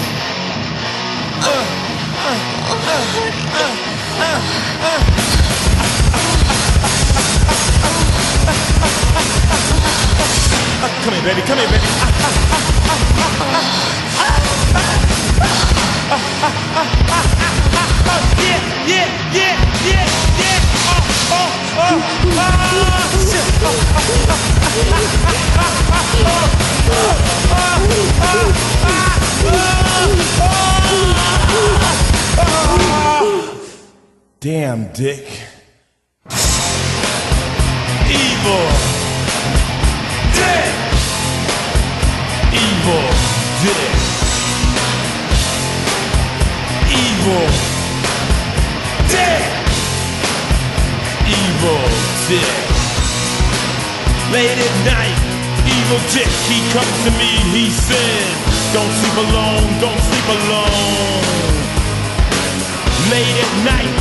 Come here, baby. Come here, baby. Damn, dick. Evil. Evil. Dick. Evil. Dick. Evil Dick. Late at night, evil Dick, he comes to me, he says, Don't sleep alone, don't sleep alone. Late at night,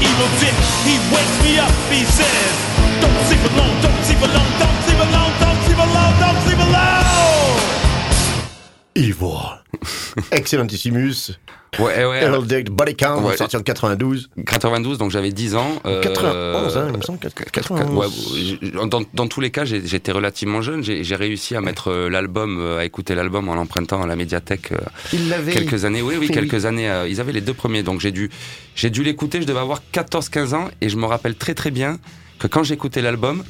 evil Dick, he wakes me up, he says, Don't sleep alone, don't sleep alone, don't sleep alone, don't sleep alone, don't sleep alone. Evil. Excellentissimus. Ouais, ouais. Earl Deck Body Count, Ouais. sorti en 92. 92, donc j'avais 10 ans. euh, 91, hein, il me semble. Quatre- 91. ouais, dans, dans tous les cas, j'ai- j'étais relativement jeune. J'ai réussi à mettre euh, l'album, euh, à écouter l'album en l'empruntant à la médiathèque euh, Il l'avait. quelques années. Oui, oui, quelques années. euh, ils avaient les deux premiers, donc j'ai dû, j'ai dû l'écouter. Je devais avoir 14-15 ans et je me rappelle très très bien que quand j'écoutais l'album,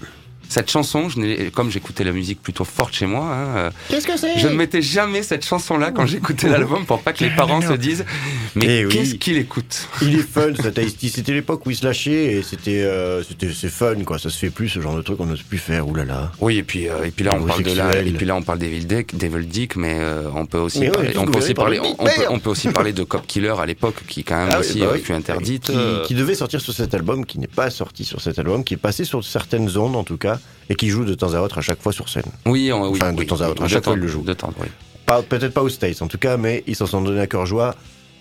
cette chanson, je comme j'écoutais la musique plutôt forte chez moi, hein, euh, Qu'est-ce que c'est? je ne mettais jamais cette chanson-là quand j'écoutais l'album pour pas que les parents se disent mais Eh oui. qu'est-ce qu'il écoute? Il est fun. C'était l'époque où il se lâchait et c'était, euh, c'était, c'est fun, quoi. Ça se fait plus, ce genre de truc, on n'ose plus faire. Ouh là là. Oui, et puis euh, et puis là on parle de là, et puis là on parle d'Evil Dick, Devil Dick, mais euh, on peut aussi Mais parler, tout on ce peut que aussi vous avez parler, parlé, on, peut, merde. on peut aussi parler de Cop Killer à l'époque qui quand même Ah aussi bah oui. interdite. Qui, qui devait sortir sur cet album, qui n'est pas sorti sur cet album, qui est passé sur certaines ondes en tout cas, et qui joue de temps à autre à chaque fois sur scène. Oui, on- oui, Enfin, de oui. temps à autre, à chaque fois, il le joue. De temps, oui. Peut-être pas aux States en tout cas, mais ils s'en sont donné à cœur joie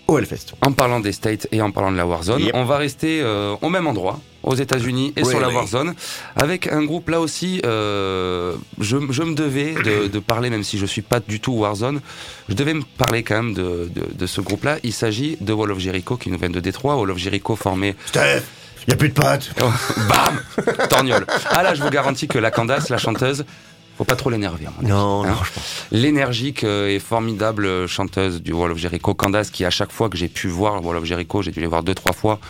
au Hellfest. En parlant des States et en parlant de la Warzone, Yep. on va rester euh, au même endroit, aux États-Unis et sur la? Warzone, avec un groupe là aussi. euh, je, je me devais de, de parler, même si je suis pas du tout Warzone, je devais me parler quand même de, de, de ce groupe-là. Il s'agit de Wall of Jericho qui nous vient de Détroit. Wall of Jericho formé Steph, y a plus de pâtes. Bam Torgnole. Ah là, je vous garantis que la Candace, la chanteuse, faut pas trop l'énerver. Non, Hein non, je pense. L'énergique euh, et formidable chanteuse du Wall of Jericho, Candace, qui à chaque fois que j'ai pu voir Wall of Jericho, j'ai dû les voir deux, trois fois,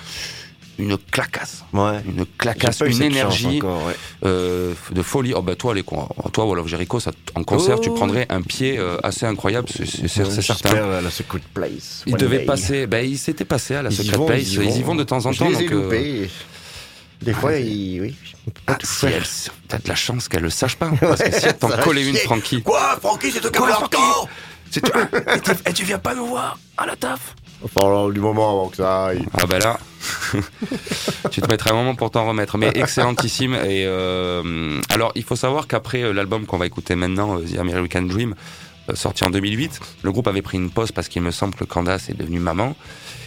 une clacasse. Ouais. Une clacasse, une énergie encore, ouais. euh, de folie. Oh bah toi, les, con- toi Wall of Jericho, ça, en concert, Oh. tu prendrais un pied euh, assez incroyable, c'est Ouais, certain. À la Secret Place. Il devait day. passer, ben il s'était passé à la Ils Secret vont, Place, ils y vont de temps en Je temps. les ai donc, euh, loupés. Des fois, ils, oui. Ah, tout si elle, t'as de la chance qu'elle le sache pas. Parce que si elle t'en collait une. Francky. Quoi, Francky, c'est toi qui as et tu viens pas nous voir à la taf Enfin, du moment avant que ça aille. Ah bah là, tu te mettrais un moment pour t'en remettre. Mais excellentissime. Et euh, alors, il faut savoir qu'après euh, l'album qu'on va écouter maintenant, euh, The American Dream, euh, sorti en 2008, le groupe avait pris une pause parce qu'il me semble que Candace est devenue maman.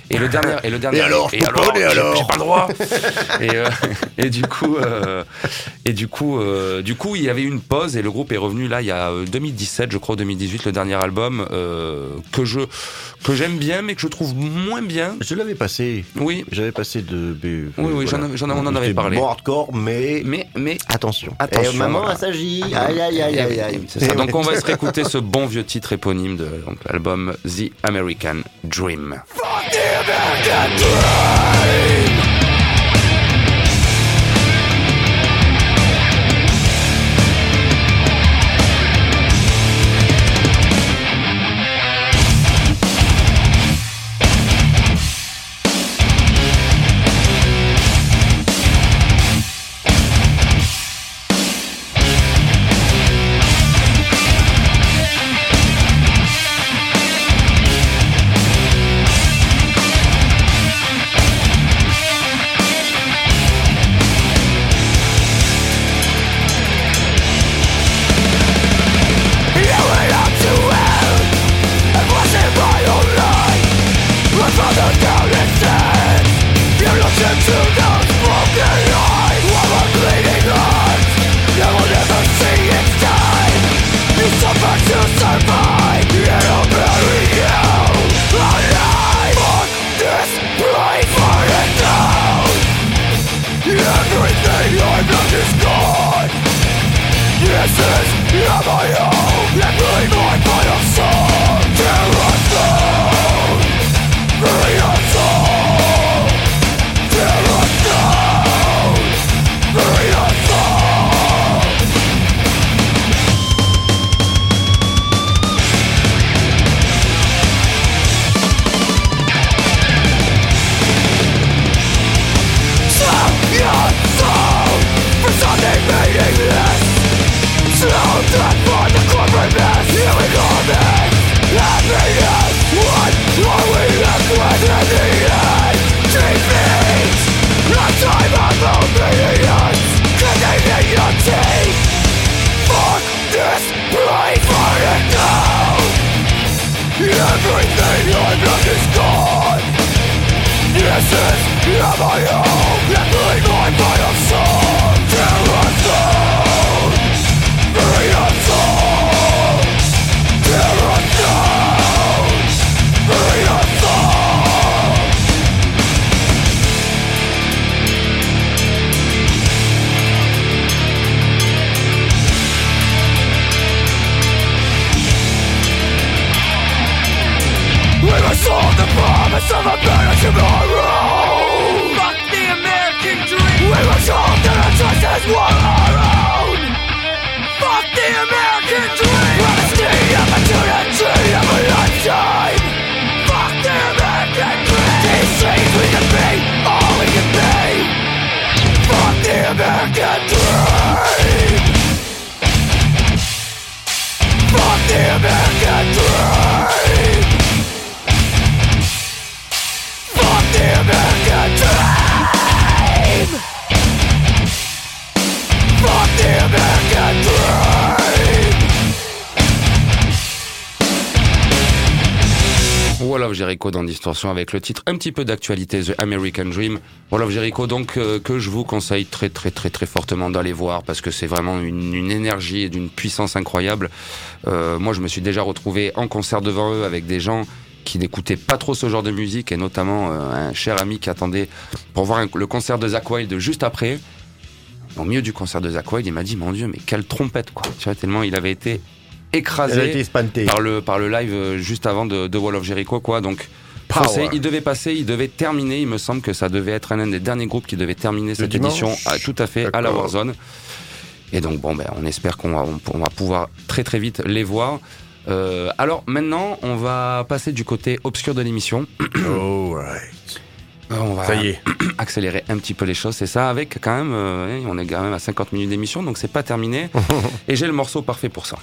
Et le dernier, et le dernier, Et alors, et pas, et alors j'ai pas le droit. et, euh, et du coup, euh, et du coup, euh, du coup, il y avait une pause et le groupe est revenu là il y a euh, 2017, je crois 2018, le dernier album euh, que je que j'aime bien mais que je trouve moins bien. Je l'avais passé. Oui, J'avais passé de. de- Oui, oui, voilà. j'en j'en on en avait parlé. Bon hardcore, mais. mais mais Attention. Attention, Eh, maman, voilà. s'agit. Aïe, aïe, aïe, aïe, aïe. C'est ça. Donc on va se réécouter ce bon vieux titre éponyme de donc, l'album The American Dream. about that dream Avec le titre un petit peu d'actualité The American Dream. Wall of Jericho donc euh, que je vous conseille très très très très fortement d'aller voir parce que c'est vraiment une, une énergie et d'une puissance incroyable. Euh, moi je me suis déjà retrouvé en concert devant eux avec des gens qui n'écoutaient pas trop ce genre de musique et notamment euh, un cher ami qui attendait pour voir un- le concert de Zach Wild juste après. Au milieu du concert de Zach Wild, il m'a dit mon dieu mais quelle trompette quoi. Tu vois tellement il avait été écrasé par le par le live juste avant de, de Wall of Jericho quoi donc Power. il devait passer il devait terminer il me semble que ça devait être un des derniers groupes qui devait terminer cette édition ah, tout à fait à la. Warzone et donc bon ben on espère qu'on va on, va pouvoir très très vite les voir Euh, alors maintenant on va passer du côté obscur de l'émission Alright. Euh, on va Ça y est. accélérer un petit peu les choses c'est ça avec quand même euh, on est quand même à 50 minutes d'émission donc c'est pas terminé et j'ai le morceau parfait pour ça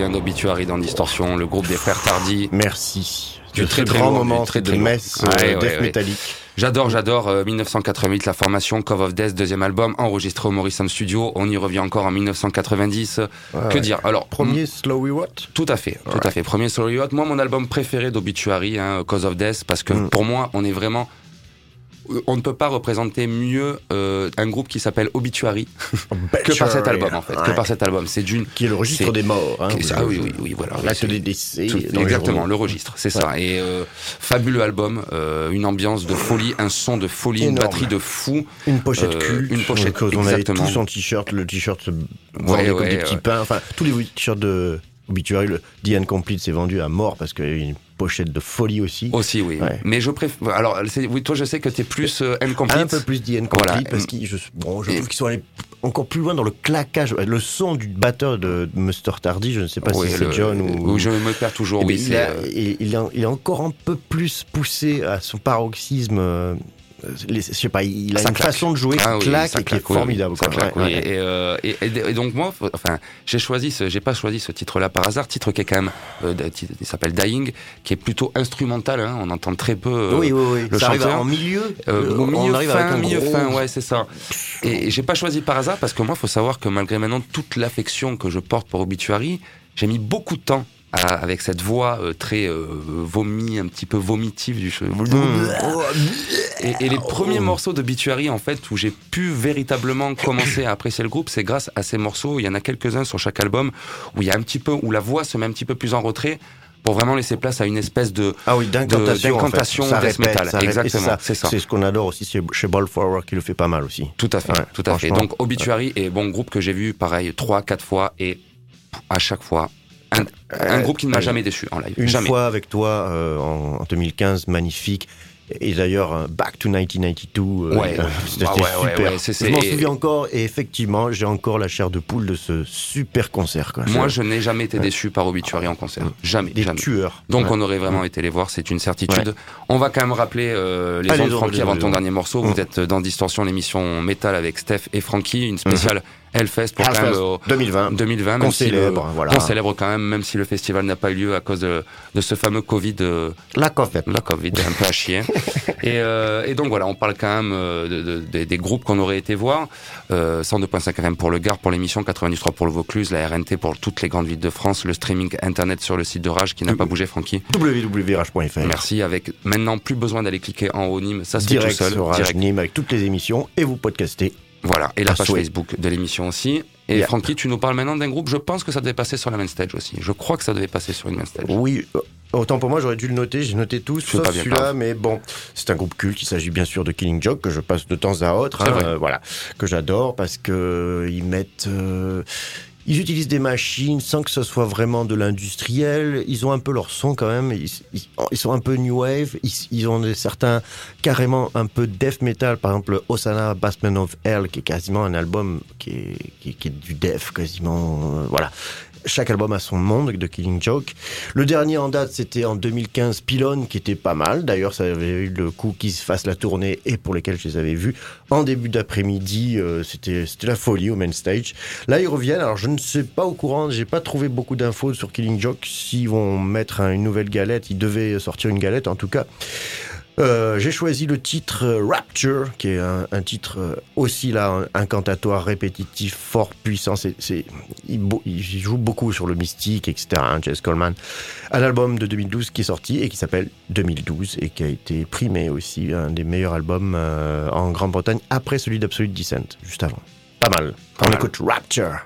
Floridiens d'Obituary dans Distorsion, le groupe des frères Tardy. Merci. Du De très, très grand moment très, de très lourd. messe Ouais, euh, ouais, death ouais. métallique. J'adore, j'adore euh, 1988, la formation Cove of Death, deuxième album, enregistré au Morrison Studio. On y revient encore en 1990. que ouais. dire? Alors, Premier Slowy What? Tout à fait, tout à fait. Premier Sorry Yacht. Moi, mon album préféré d'Obituary, hein, Cause of Death, parce que Mm. pour moi, on est vraiment. On ne peut pas représenter mieux euh, un groupe qui s'appelle Obituary que par cet album, en fait. Que par cet album. C'est d'une. Qui est le registre des morts. Hein, ah oui, oui, oui, voilà. L'acte des décès. exactement, le registre, c'est ça. Et euh, fabuleux album, euh, une ambiance de folie, un son de folie, une batterie de fou. Une pochette culte. une pochette, donc, on avait exactement. tous en t-shirt, le t-shirt se Ouais, ouais, des petits pains. Enfin, tous les t-shirts de Obituary, le The Incomplete s'est vendu à mort parce qu'il y a eu une pochette de folie aussi. Aussi, oui. Ouais. Mais je préfère. Alors, oui, toi, je sais que t'es plus euh, Incomplete. un peu plus The Incomplete Voilà. parce que je, bon, je trouve qu'ils sont allés encore plus loin dans le claquage. Le son du batteur de Mr. Tardy, je ne sais pas Oui, si c'est John ou. oui, je me perds toujours. Eh Oui, ben, il, c'est. a- euh, il, il a- il est encore un peu plus poussé à son paroxysme. Euh, je sais pas, il a Ça une claque. façon de jouer Ah qui oui, claque ça et qui est formidable. oui, ça quoi. claque, Ouais, oui. ouais. Et, euh, et- donc moi, enfin, j'ai choisi, j'ai pas choisi ce titre-là par hasard. Titre qui est quand même, euh, il s'appelle Dying, qui est plutôt instrumental. Hein, on entend très peu. euh, oui, oui, oui. le ça chanteur, en milieu. au milieu on arrive fin, avec un milieu gros- fin, ouais, c'est ça. Et, et j'ai pas choisi par hasard parce que moi, faut savoir que malgré maintenant toute l'affection que je porte pour Obituary, j'ai mis beaucoup de temps à- avec cette voix euh, très euh, vomi, un petit peu vomitive du cheveu. Et, et les premiers morceaux de Bituary, en fait, où j'ai pu véritablement commencer à apprécier le groupe, c'est grâce à ces morceaux. Il y en a quelques-uns sur chaque album où il y a un petit peu, où la voix se met un petit peu plus en retrait pour vraiment laisser place à une espèce de. Ah oui, d'incantation. en fait. death répète, metal. Exactement, c'est ça. C'est ce qu'on adore aussi chez, chez Ball Forward qui le fait pas mal aussi. Tout à fait, Ouais, tout à fait. Donc Obituary est bon groupe que j'ai vu pareil trois, quatre fois et à chaque fois un, un Euh, groupe qui ne m'a jamais déçu en live. Une jamais. fois avec toi euh, en, en 2015, magnifique. Et d'ailleurs, Back to 1992, euh, Ouais. euh, c'était Ah ouais, super. ouais, je m'en souviens encore, et effectivement, j'ai encore la chair de poule de ce super concert. Quoi. Moi, je n'ai jamais été déçu par Obituary en concert. Jamais, des jamais. tueurs. Donc on aurait vraiment été les voir, c'est une certitude. On va quand même rappeler euh, les Allez, ondes Francky avant ton dernier morceau. Vous Mm. êtes dans Distorsion, l'émission métal avec Steph et Francky, une spéciale Hellfest pour quand même Hellfest euh, 2020. 2020, Qu'on même si le- célèbre, voilà. qu'on célèbre quand même, même si le festival n'a pas eu lieu à cause de, de ce fameux Covid, euh, La Covid. la Covid, un peu à chier. et, euh, et donc voilà, on parle quand même euh, de, de- des- des groupes qu'on aurait été voir. Euh, 102.5 FM pour le Gard, pour l'émission, 93 pour le Vaucluse, la RNT pour toutes les grandes villes de France, le streaming internet sur le site de Rage qui n'a pas bougé, Francky. www.rage.fr. Merci. Avec maintenant plus besoin d'aller cliquer en haut Nîmes, ça se fait Direct tout seul. sur Rage direct. Nîmes avec toutes les émissions et vous podcastez. Voilà. Et la page. Facebook de l'émission aussi. Et Yeah. Francky, tu nous parles maintenant d'un groupe. Je pense que ça devait passer sur la main stage aussi. Je crois que ça devait passer sur une main stage. Oui, euh, autant pour moi, j'aurais dû le noter. J'ai noté tous, C'est sauf celui-là. Mais bon, c'est un groupe culte. Il s'agit bien sûr de Killing Joke que je passe de temps à autre. Hein, euh, voilà, que j'adore parce que euh, ils mettent. euh, ils utilisent des machines sans que ce soit vraiment de l'industriel. Ils ont un peu leur son quand même. Ils, ils- sont un peu new wave. Ils, ont des, certains carrément un peu death metal. Par exemple, Osana Bassman of Hell, qui est quasiment un album qui est, qui est du death quasiment. euh, voilà. Chaque album a son monde de Killing Joke. Le dernier en date, c'était en 2015, Pylon, qui était pas mal. D'ailleurs, ça avait eu le coup qu'ils se fassent la tournée et pour lesquels je les avais vus en début d'après-midi. euh, c'était c'était la folie au main stage. Là, ils reviennent. Alors, je ne sais pas au courant. J'ai pas trouvé beaucoup d'infos sur Killing Joke. S'ils vont mettre un- une nouvelle galette, ils devaient sortir une galette en tout cas. Euh, j'ai choisi le titre euh, Rapture, qui est un, un titre euh, aussi là un- incantatoire, répétitif, fort, puissant. C'est, il, joue beaucoup sur le mystique, etc. Hein, Jess Coleman. Un album de 2012 qui est sorti et qui s'appelle 2012 et qui a été primé aussi un des meilleurs albums euh, en Grande-Bretagne après celui d'Absolute Descent, juste avant. Pas mal. Pas On mal. écoute. Rapture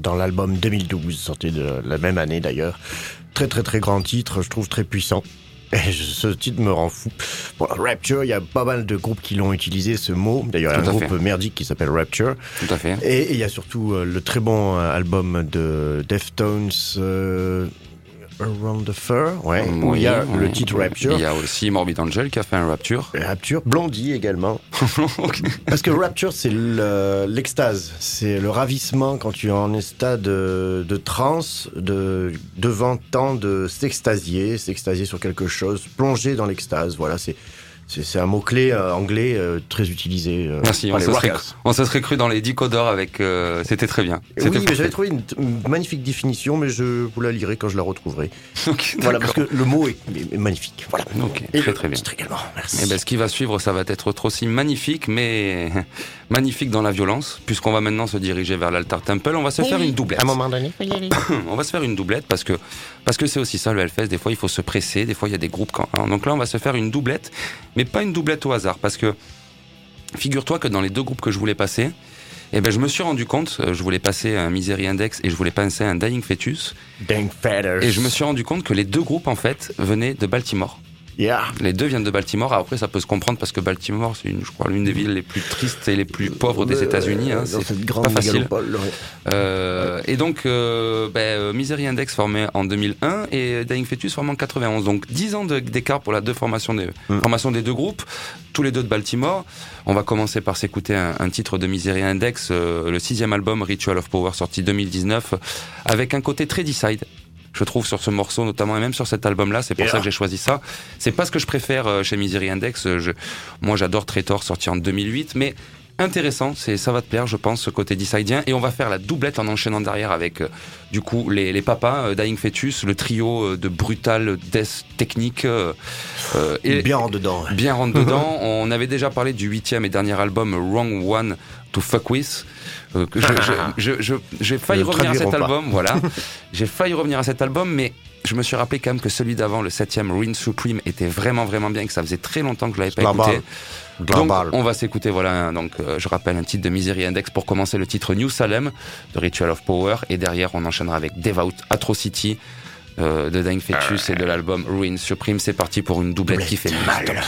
dans l'album 2012, sorti de la même année d'ailleurs. Très très très grand titre, je trouve très puissant. Et ce titre me rend fou. Bon, Rapture, il y a pas mal de groupes qui l'ont utilisé ce mot. D'ailleurs, il y a un groupe fait. merdique qui s'appelle Rapture. Tout à fait. Et il y a surtout euh, le très bon euh, album de Deftones, euh, Around the Fur, ouais, où il y a Oui, le oui. titre Rapture. Il y a aussi Morbid Angel qui a fait un Rapture. Rapture, Blondie également. Parce que Rapture, c'est le- l'extase, c'est le ravissement quand tu es en état de, de transe, de, devant tant de s'extasier, s'extasier sur quelque chose, plonger dans l'extase. Voilà, c'est c'est un mot-clé euh, anglais euh, très utilisé euh, Merci. On les se, serait, rockers. on se serait cru dans les Dicodors avec. euh, C'était très bien. Oui, mais j'avais trouvé une, magnifique définition, mais je vous la lirai quand je la retrouverai. Voilà, parce que le mot est, est- est magnifique. Voilà. Ok, Et très très bien. également, merci. Eh ben, ce qui va suivre, ça va être aussi magnifique, mais magnifique dans la violence, puisqu'on va maintenant se diriger vers l'altar temple. On va se faire une doublette. À un moment donné, faut y aller. on va se faire une doublette parce que parce que c'est aussi ça le Hellfest. Des fois, il faut se presser. Des fois, il y a des groupes. Quand... hein. Donc là, on va se faire une doublette, mais pas une doublette au hasard, parce que figure-toi que dans les deux groupes que je voulais passer, eh ben, je me suis rendu compte, euh, je voulais passer un Misery Index et je voulais passer un Dying Fetus, Dang Feathers. et je me suis rendu compte que les deux groupes en fait venaient de Baltimore. Yeah. Les deux viennent de Baltimore. Après, ça peut se comprendre parce que Baltimore, c'est une, je crois, l'une des villes les plus tristes et les plus pauvres des Euh, États-Unis. Hein. C'est pas facile. Euh, et donc, euh, ben, euh, Misery Index formé en 2001 et Dying Fetus formé en 91. Donc 10 ans d'écart pour la deux formations des, Mm. formation des deux groupes, tous les deux de Baltimore. On va commencer par s'écouter un, un titre de Misery Index, euh, le sixième album Ritual of Power sorti 2019, avec un côté très decide. Je trouve sur ce morceau notamment et même sur cet album-là, c'est pour Yeah. ça que j'ai choisi ça. C'est pas ce que je préfère euh, chez Misery Index. euh, Je, moi, j'adore Traitor sorti en 2008, mais intéressant, c'est ça va te plaire, je pense, ce côté dissidien. Et on va faire la doublette en enchaînant derrière avec, euh, du coup, les, les papas, euh, Dying Fetus, le trio euh, de brutal death technique. et Bien en dedans. ouais. bien rentre dedans. On avait déjà parlé du huitième et dernier album Wrong One to Fuck With. Euh, J'ai failli revenir à cet pas. album, voilà. J'ai failli revenir à cet album, mais je me suis rappelé quand même que celui d'avant, le septième Reign Supreme, était vraiment vraiment bien, et que ça faisait très longtemps que je l'avais pas écouté. Donc, on va s'écouter, voilà, donc euh, je rappelle un titre de Misery Index pour commencer le titre New Salem de Ritual of Power, et derrière on enchaînera avec Devout Atrocity euh, de Dying Fetus et de l'album Ruin Supreme. C'est parti pour une doublette qui fait mal. Salem!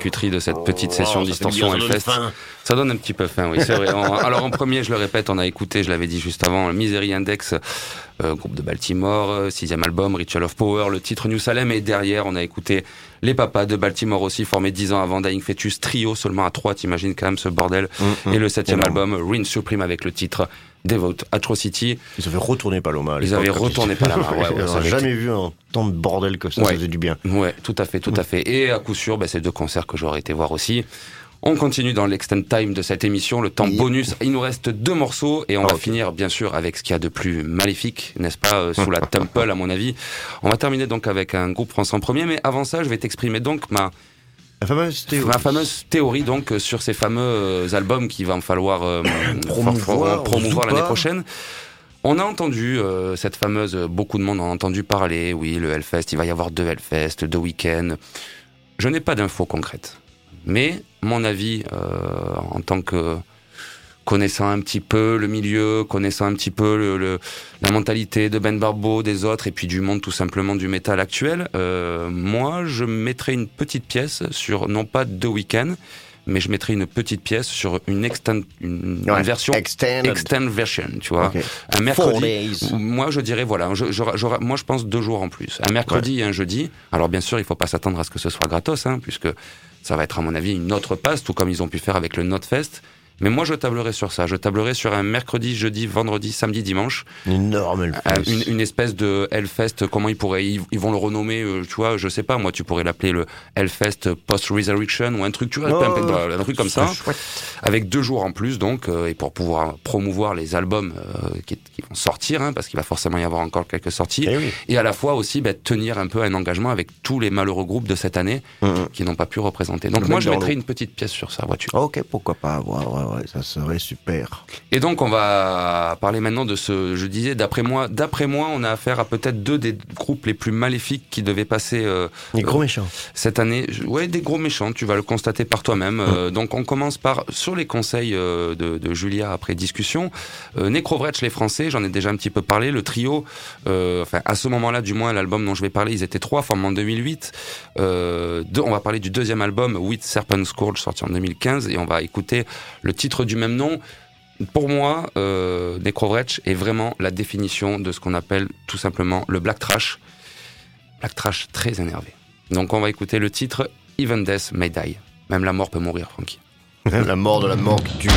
Charcuterie de cette petite session Oh, Distorsion bien, ça donne Hellfest. Ça donne un petit peu faim, oui, c'est vrai. Alors en premier, je le répète, on a écouté, je l'avais dit juste avant, Misery Index euh, groupe de Baltimore, euh, sixième album, Ritual of Power, le titre New Salem, et derrière, on a écouté les papas de Baltimore aussi, formés dix ans avant Dying Fetus, trio seulement à trois, t'imagines quand même ce bordel, Mm, et le septième Énorme. album, Reign Supreme, avec le titre Devote Atrocity. Ils avaient retourné Paloma. à Ils avaient retourné Paloma, ouais, ouais, On avait jamais vu un tant de bordel que ça, Ouais. ça faisait du bien. Ouais, tout à fait, tout à fait. Et à coup sûr, bah, c'est deux concerts que j'aurais été voir aussi. On continue dans l'extend time de cette émission, le temps bonus. Il nous reste deux morceaux et on Ah, va finir bien sûr avec ce qu'il y a de plus maléfique, n'est-ce pas, euh, sous la temple à mon avis. On va terminer donc avec un groupe français en premier, mais avant ça, je vais t'exprimer donc ma, La fameuse théorie. ma fameuse théorie donc euh, sur ces fameux euh, albums qu'il va me falloir euh, Promouvoir, promouvoir ou l'année prochaine. On a entendu euh, cette fameuse, euh, beaucoup de monde en a entendu parler, oui, le Hellfest, il va y avoir deux Hellfest, deux week-ends. Je n'ai pas d'infos concrètes. Mais mon avis, euh, en tant que connaissant un petit peu le milieu, connaissant un petit peu le, le- la mentalité de Ben Barbeau, des autres, et puis du monde tout simplement du métal actuel, euh, moi, je mettrais une petite pièce sur, non pas deux week-ends, mais je mettrais une petite pièce sur une, extend, une, une version Extended. extend version, tu vois. Un mercredi. Moi, je dirais, voilà, je- j'aurais- moi, je pense deux jours en plus. Un mercredi et un jeudi. Alors, bien sûr, il faut pas s'attendre à ce que ce soit gratos, hein, puisque ça va être, à mon avis, une autre passe, tout comme ils ont pu faire avec le Notfest. Mais moi, je tablerai sur ça. Je tablerai sur un mercredi, jeudi, vendredi, samedi, dimanche. Une énorme Euh, Hellfest. une, une espèce de Hellfest, comment ils pourraient, ils, ils vont le renommer, euh, tu vois, je sais pas, moi, tu pourrais l'appeler le Hellfest Post-Resurrection ou un truc, tu vois, Oh, un, un truc comme ça chouette. avec deux jours en plus donc euh, et pour pouvoir promouvoir les albums qui, qui vont sortir hein, parce qu'il va forcément y avoir encore quelques sorties Eh oui. et à la fois aussi bah, tenir un peu un engagement avec tous les malheureux groupes de cette année Mhm. qui n'ont pas pu représenter donc moi je mettrais une petite pièce sur sa voiture Ok, pourquoi pas. Ouais, ouais, ça serait super. et donc on va parler maintenant de ce je disais d'après moi d'après moi on a affaire à peut-être deux des groupes les plus maléfiques qui devaient passer euh, Les gros méchants. cette année, ouais, des gros méchants, tu vas le constater par toi-même. Euh, donc on commence par, sur les conseils euh, de, de Julia après discussion, euh, Necrovretch, les Français, j'en ai déjà un petit peu parlé, le trio, enfin à ce moment-là du moins, l'album dont je vais parler, ils étaient trois, formés en 2008. Euh, deux, on va parler du deuxième album, With Serpent Scourge, sorti en 2015, et on va écouter le titre du même nom. Pour moi, euh, Necrovretch est vraiment la définition de ce qu'on appelle tout simplement le black trash. Black trash très énervé. Donc on va écouter le titre Even Death May Die. Même la mort peut mourir, Frankie. la mort de la mort qui tue.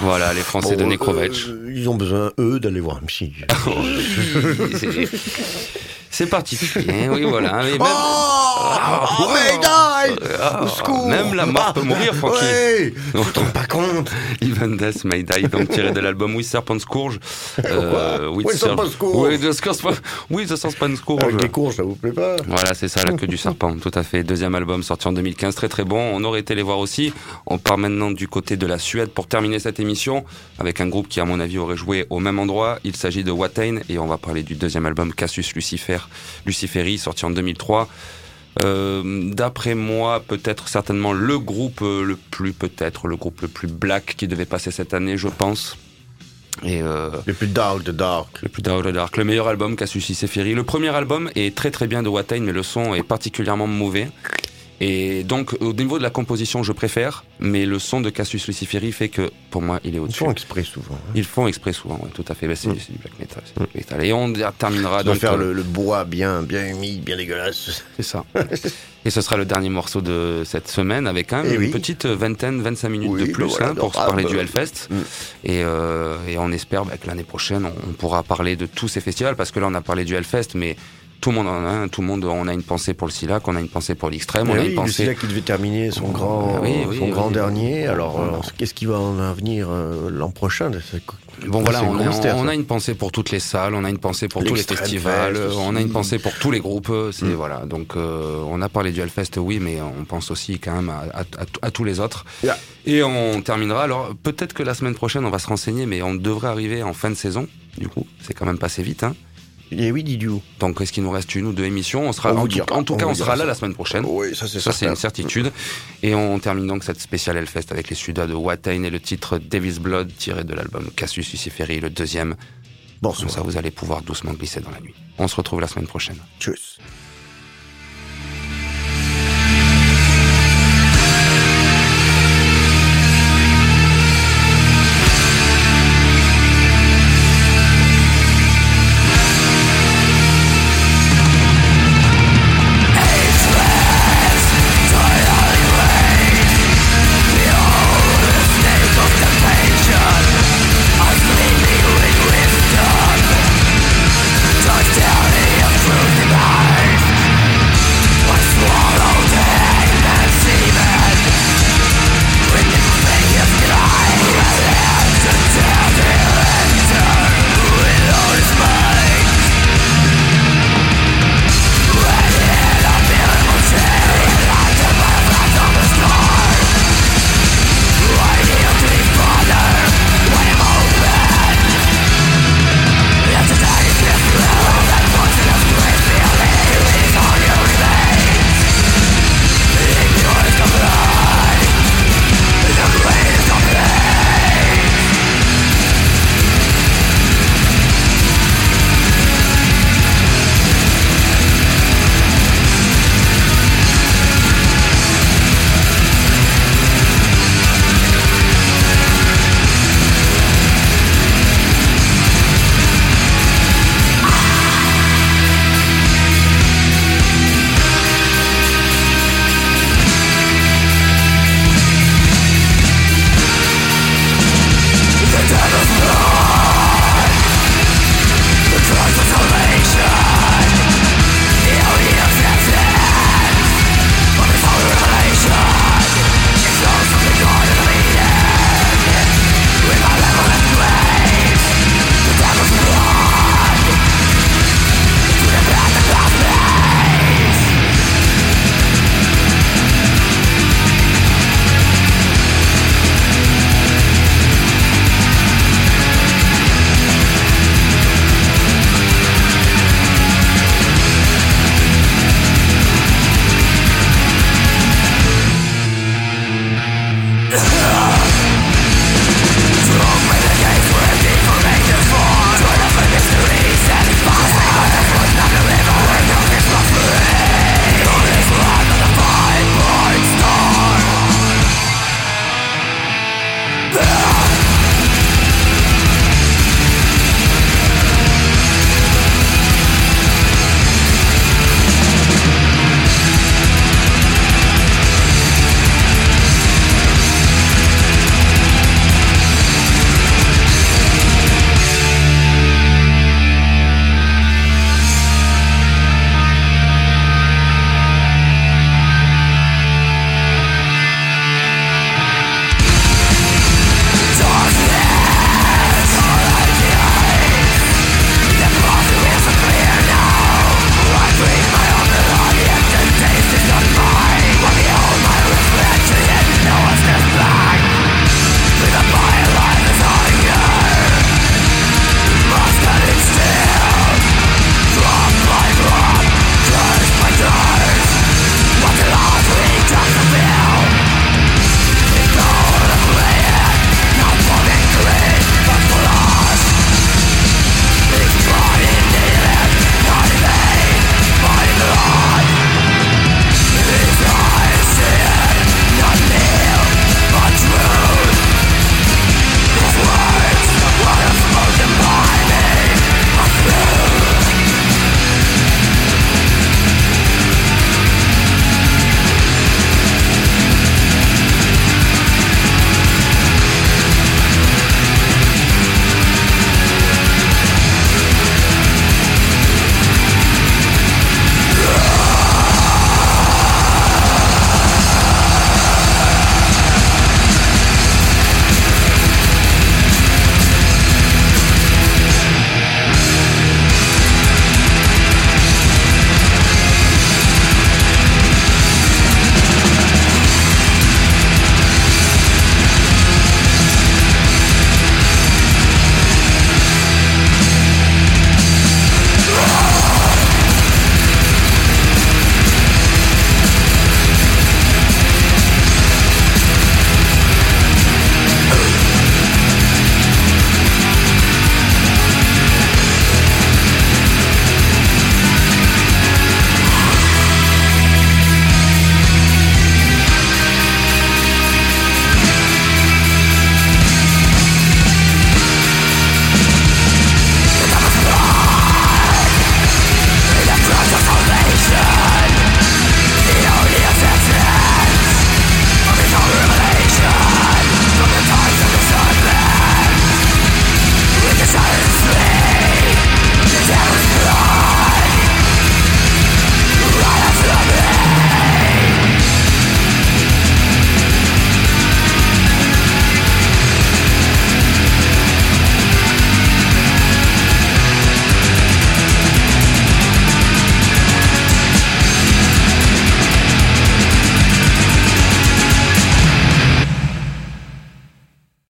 Voilà, les Français de Necrovec. Euh, ils ont besoin, eux, d'aller voir un psy. C'est- particulier, oui, voilà. Même, Oh, oh, Ah, Au secours même la mort peut mourir, Francky. Ouais, tu te rends pas compte Even Death May Die, donc tiré de l'album We Serpent Scourge. Euh, We Serpent Scourge Oui, oui, The Serpent Scourge. Avec les courges, ça vous plaît pas Voilà, c'est ça, la queue du serpent, tout à fait. Deuxième album sorti en 2015, très très bon. On aurait été les voir aussi. On part maintenant du côté de la Suède pour terminer cette émission avec un groupe qui, à mon avis, aurait joué au même endroit. Il s'agit de Watain et on va parler du deuxième album Cassius Lucifer, Luciferi, sorti en 2003. Euh, D'après moi, peut-être certainement le groupe euh, le plus, peut-être le groupe le plus black qui devait passer cette année, je pense. Et euh, Les plus dark de dark. le plus Dark the Dark, le meilleur album qu'a su Luciferi. Le premier album est très très bien de Watain, mais le son est particulièrement mauvais. Et donc, au niveau de la composition, je préfère, mais le son de Cassius Luciferi fait que, pour moi, il est Ils au-dessus. font exprès souvent. hein. Ils font exprès souvent, ouais, tout à fait. C'est Mm. c'est du black metal. c'est du metal. Et on terminera donc. faire euh, le, le bois bien, bien humide, bien dégueulasse. C'est ça. Et ce sera le dernier morceau de cette semaine avec Eh une oui. petite vingtaine, 25 minutes Oui, de plus voilà, hein, pour se parler bah, du Hellfest. mm. Et, euh, et on espère bah, que l'année prochaine, on, on pourra parler de tous ces festivals parce que là, on a parlé du Hellfest, mais tout le monde en a un, tout le monde, on a une pensée pour le Silac, on a une pensée pour l'Extrême, on Eh a oui, une le pensée. Silac qui devait terminer son grand, Ah oui, oui, son oui. grand dernier. Alors, Voilà. euh, qu'est-ce qui va en venir euh, l'an prochain de ce- Bon voilà, on a, on une pensée pour toutes les salles, on a une pensée pour tous les festivals, on a une pensée pour tous les groupes. C'est Mm. voilà, donc euh, on a parlé du Hellfest, oui, mais on pense aussi quand même à, à- à- à tous les autres. Yeah. Et on terminera. Alors peut-être que la semaine prochaine, on va se renseigner, mais on devrait arriver en fin de saison. Du coup, c'est quand même passé vite. Hein. Et oui, Didiou. Donc est-ce qu'il nous reste une ou deux émissions On sera, On en, tout, dira. en tout On cas, on sera là la semaine prochaine. Oui, ça c'est Ça, c'est une certitude. Et on termine donc cette spéciale Hellfest avec les Sudas de Watain et le titre Devil's Blood tiré de l'album Cassius Luciferi, le deuxième. Bon, Comme ça, vous allez pouvoir doucement glisser dans la nuit. On se retrouve la semaine prochaine. Tchuss.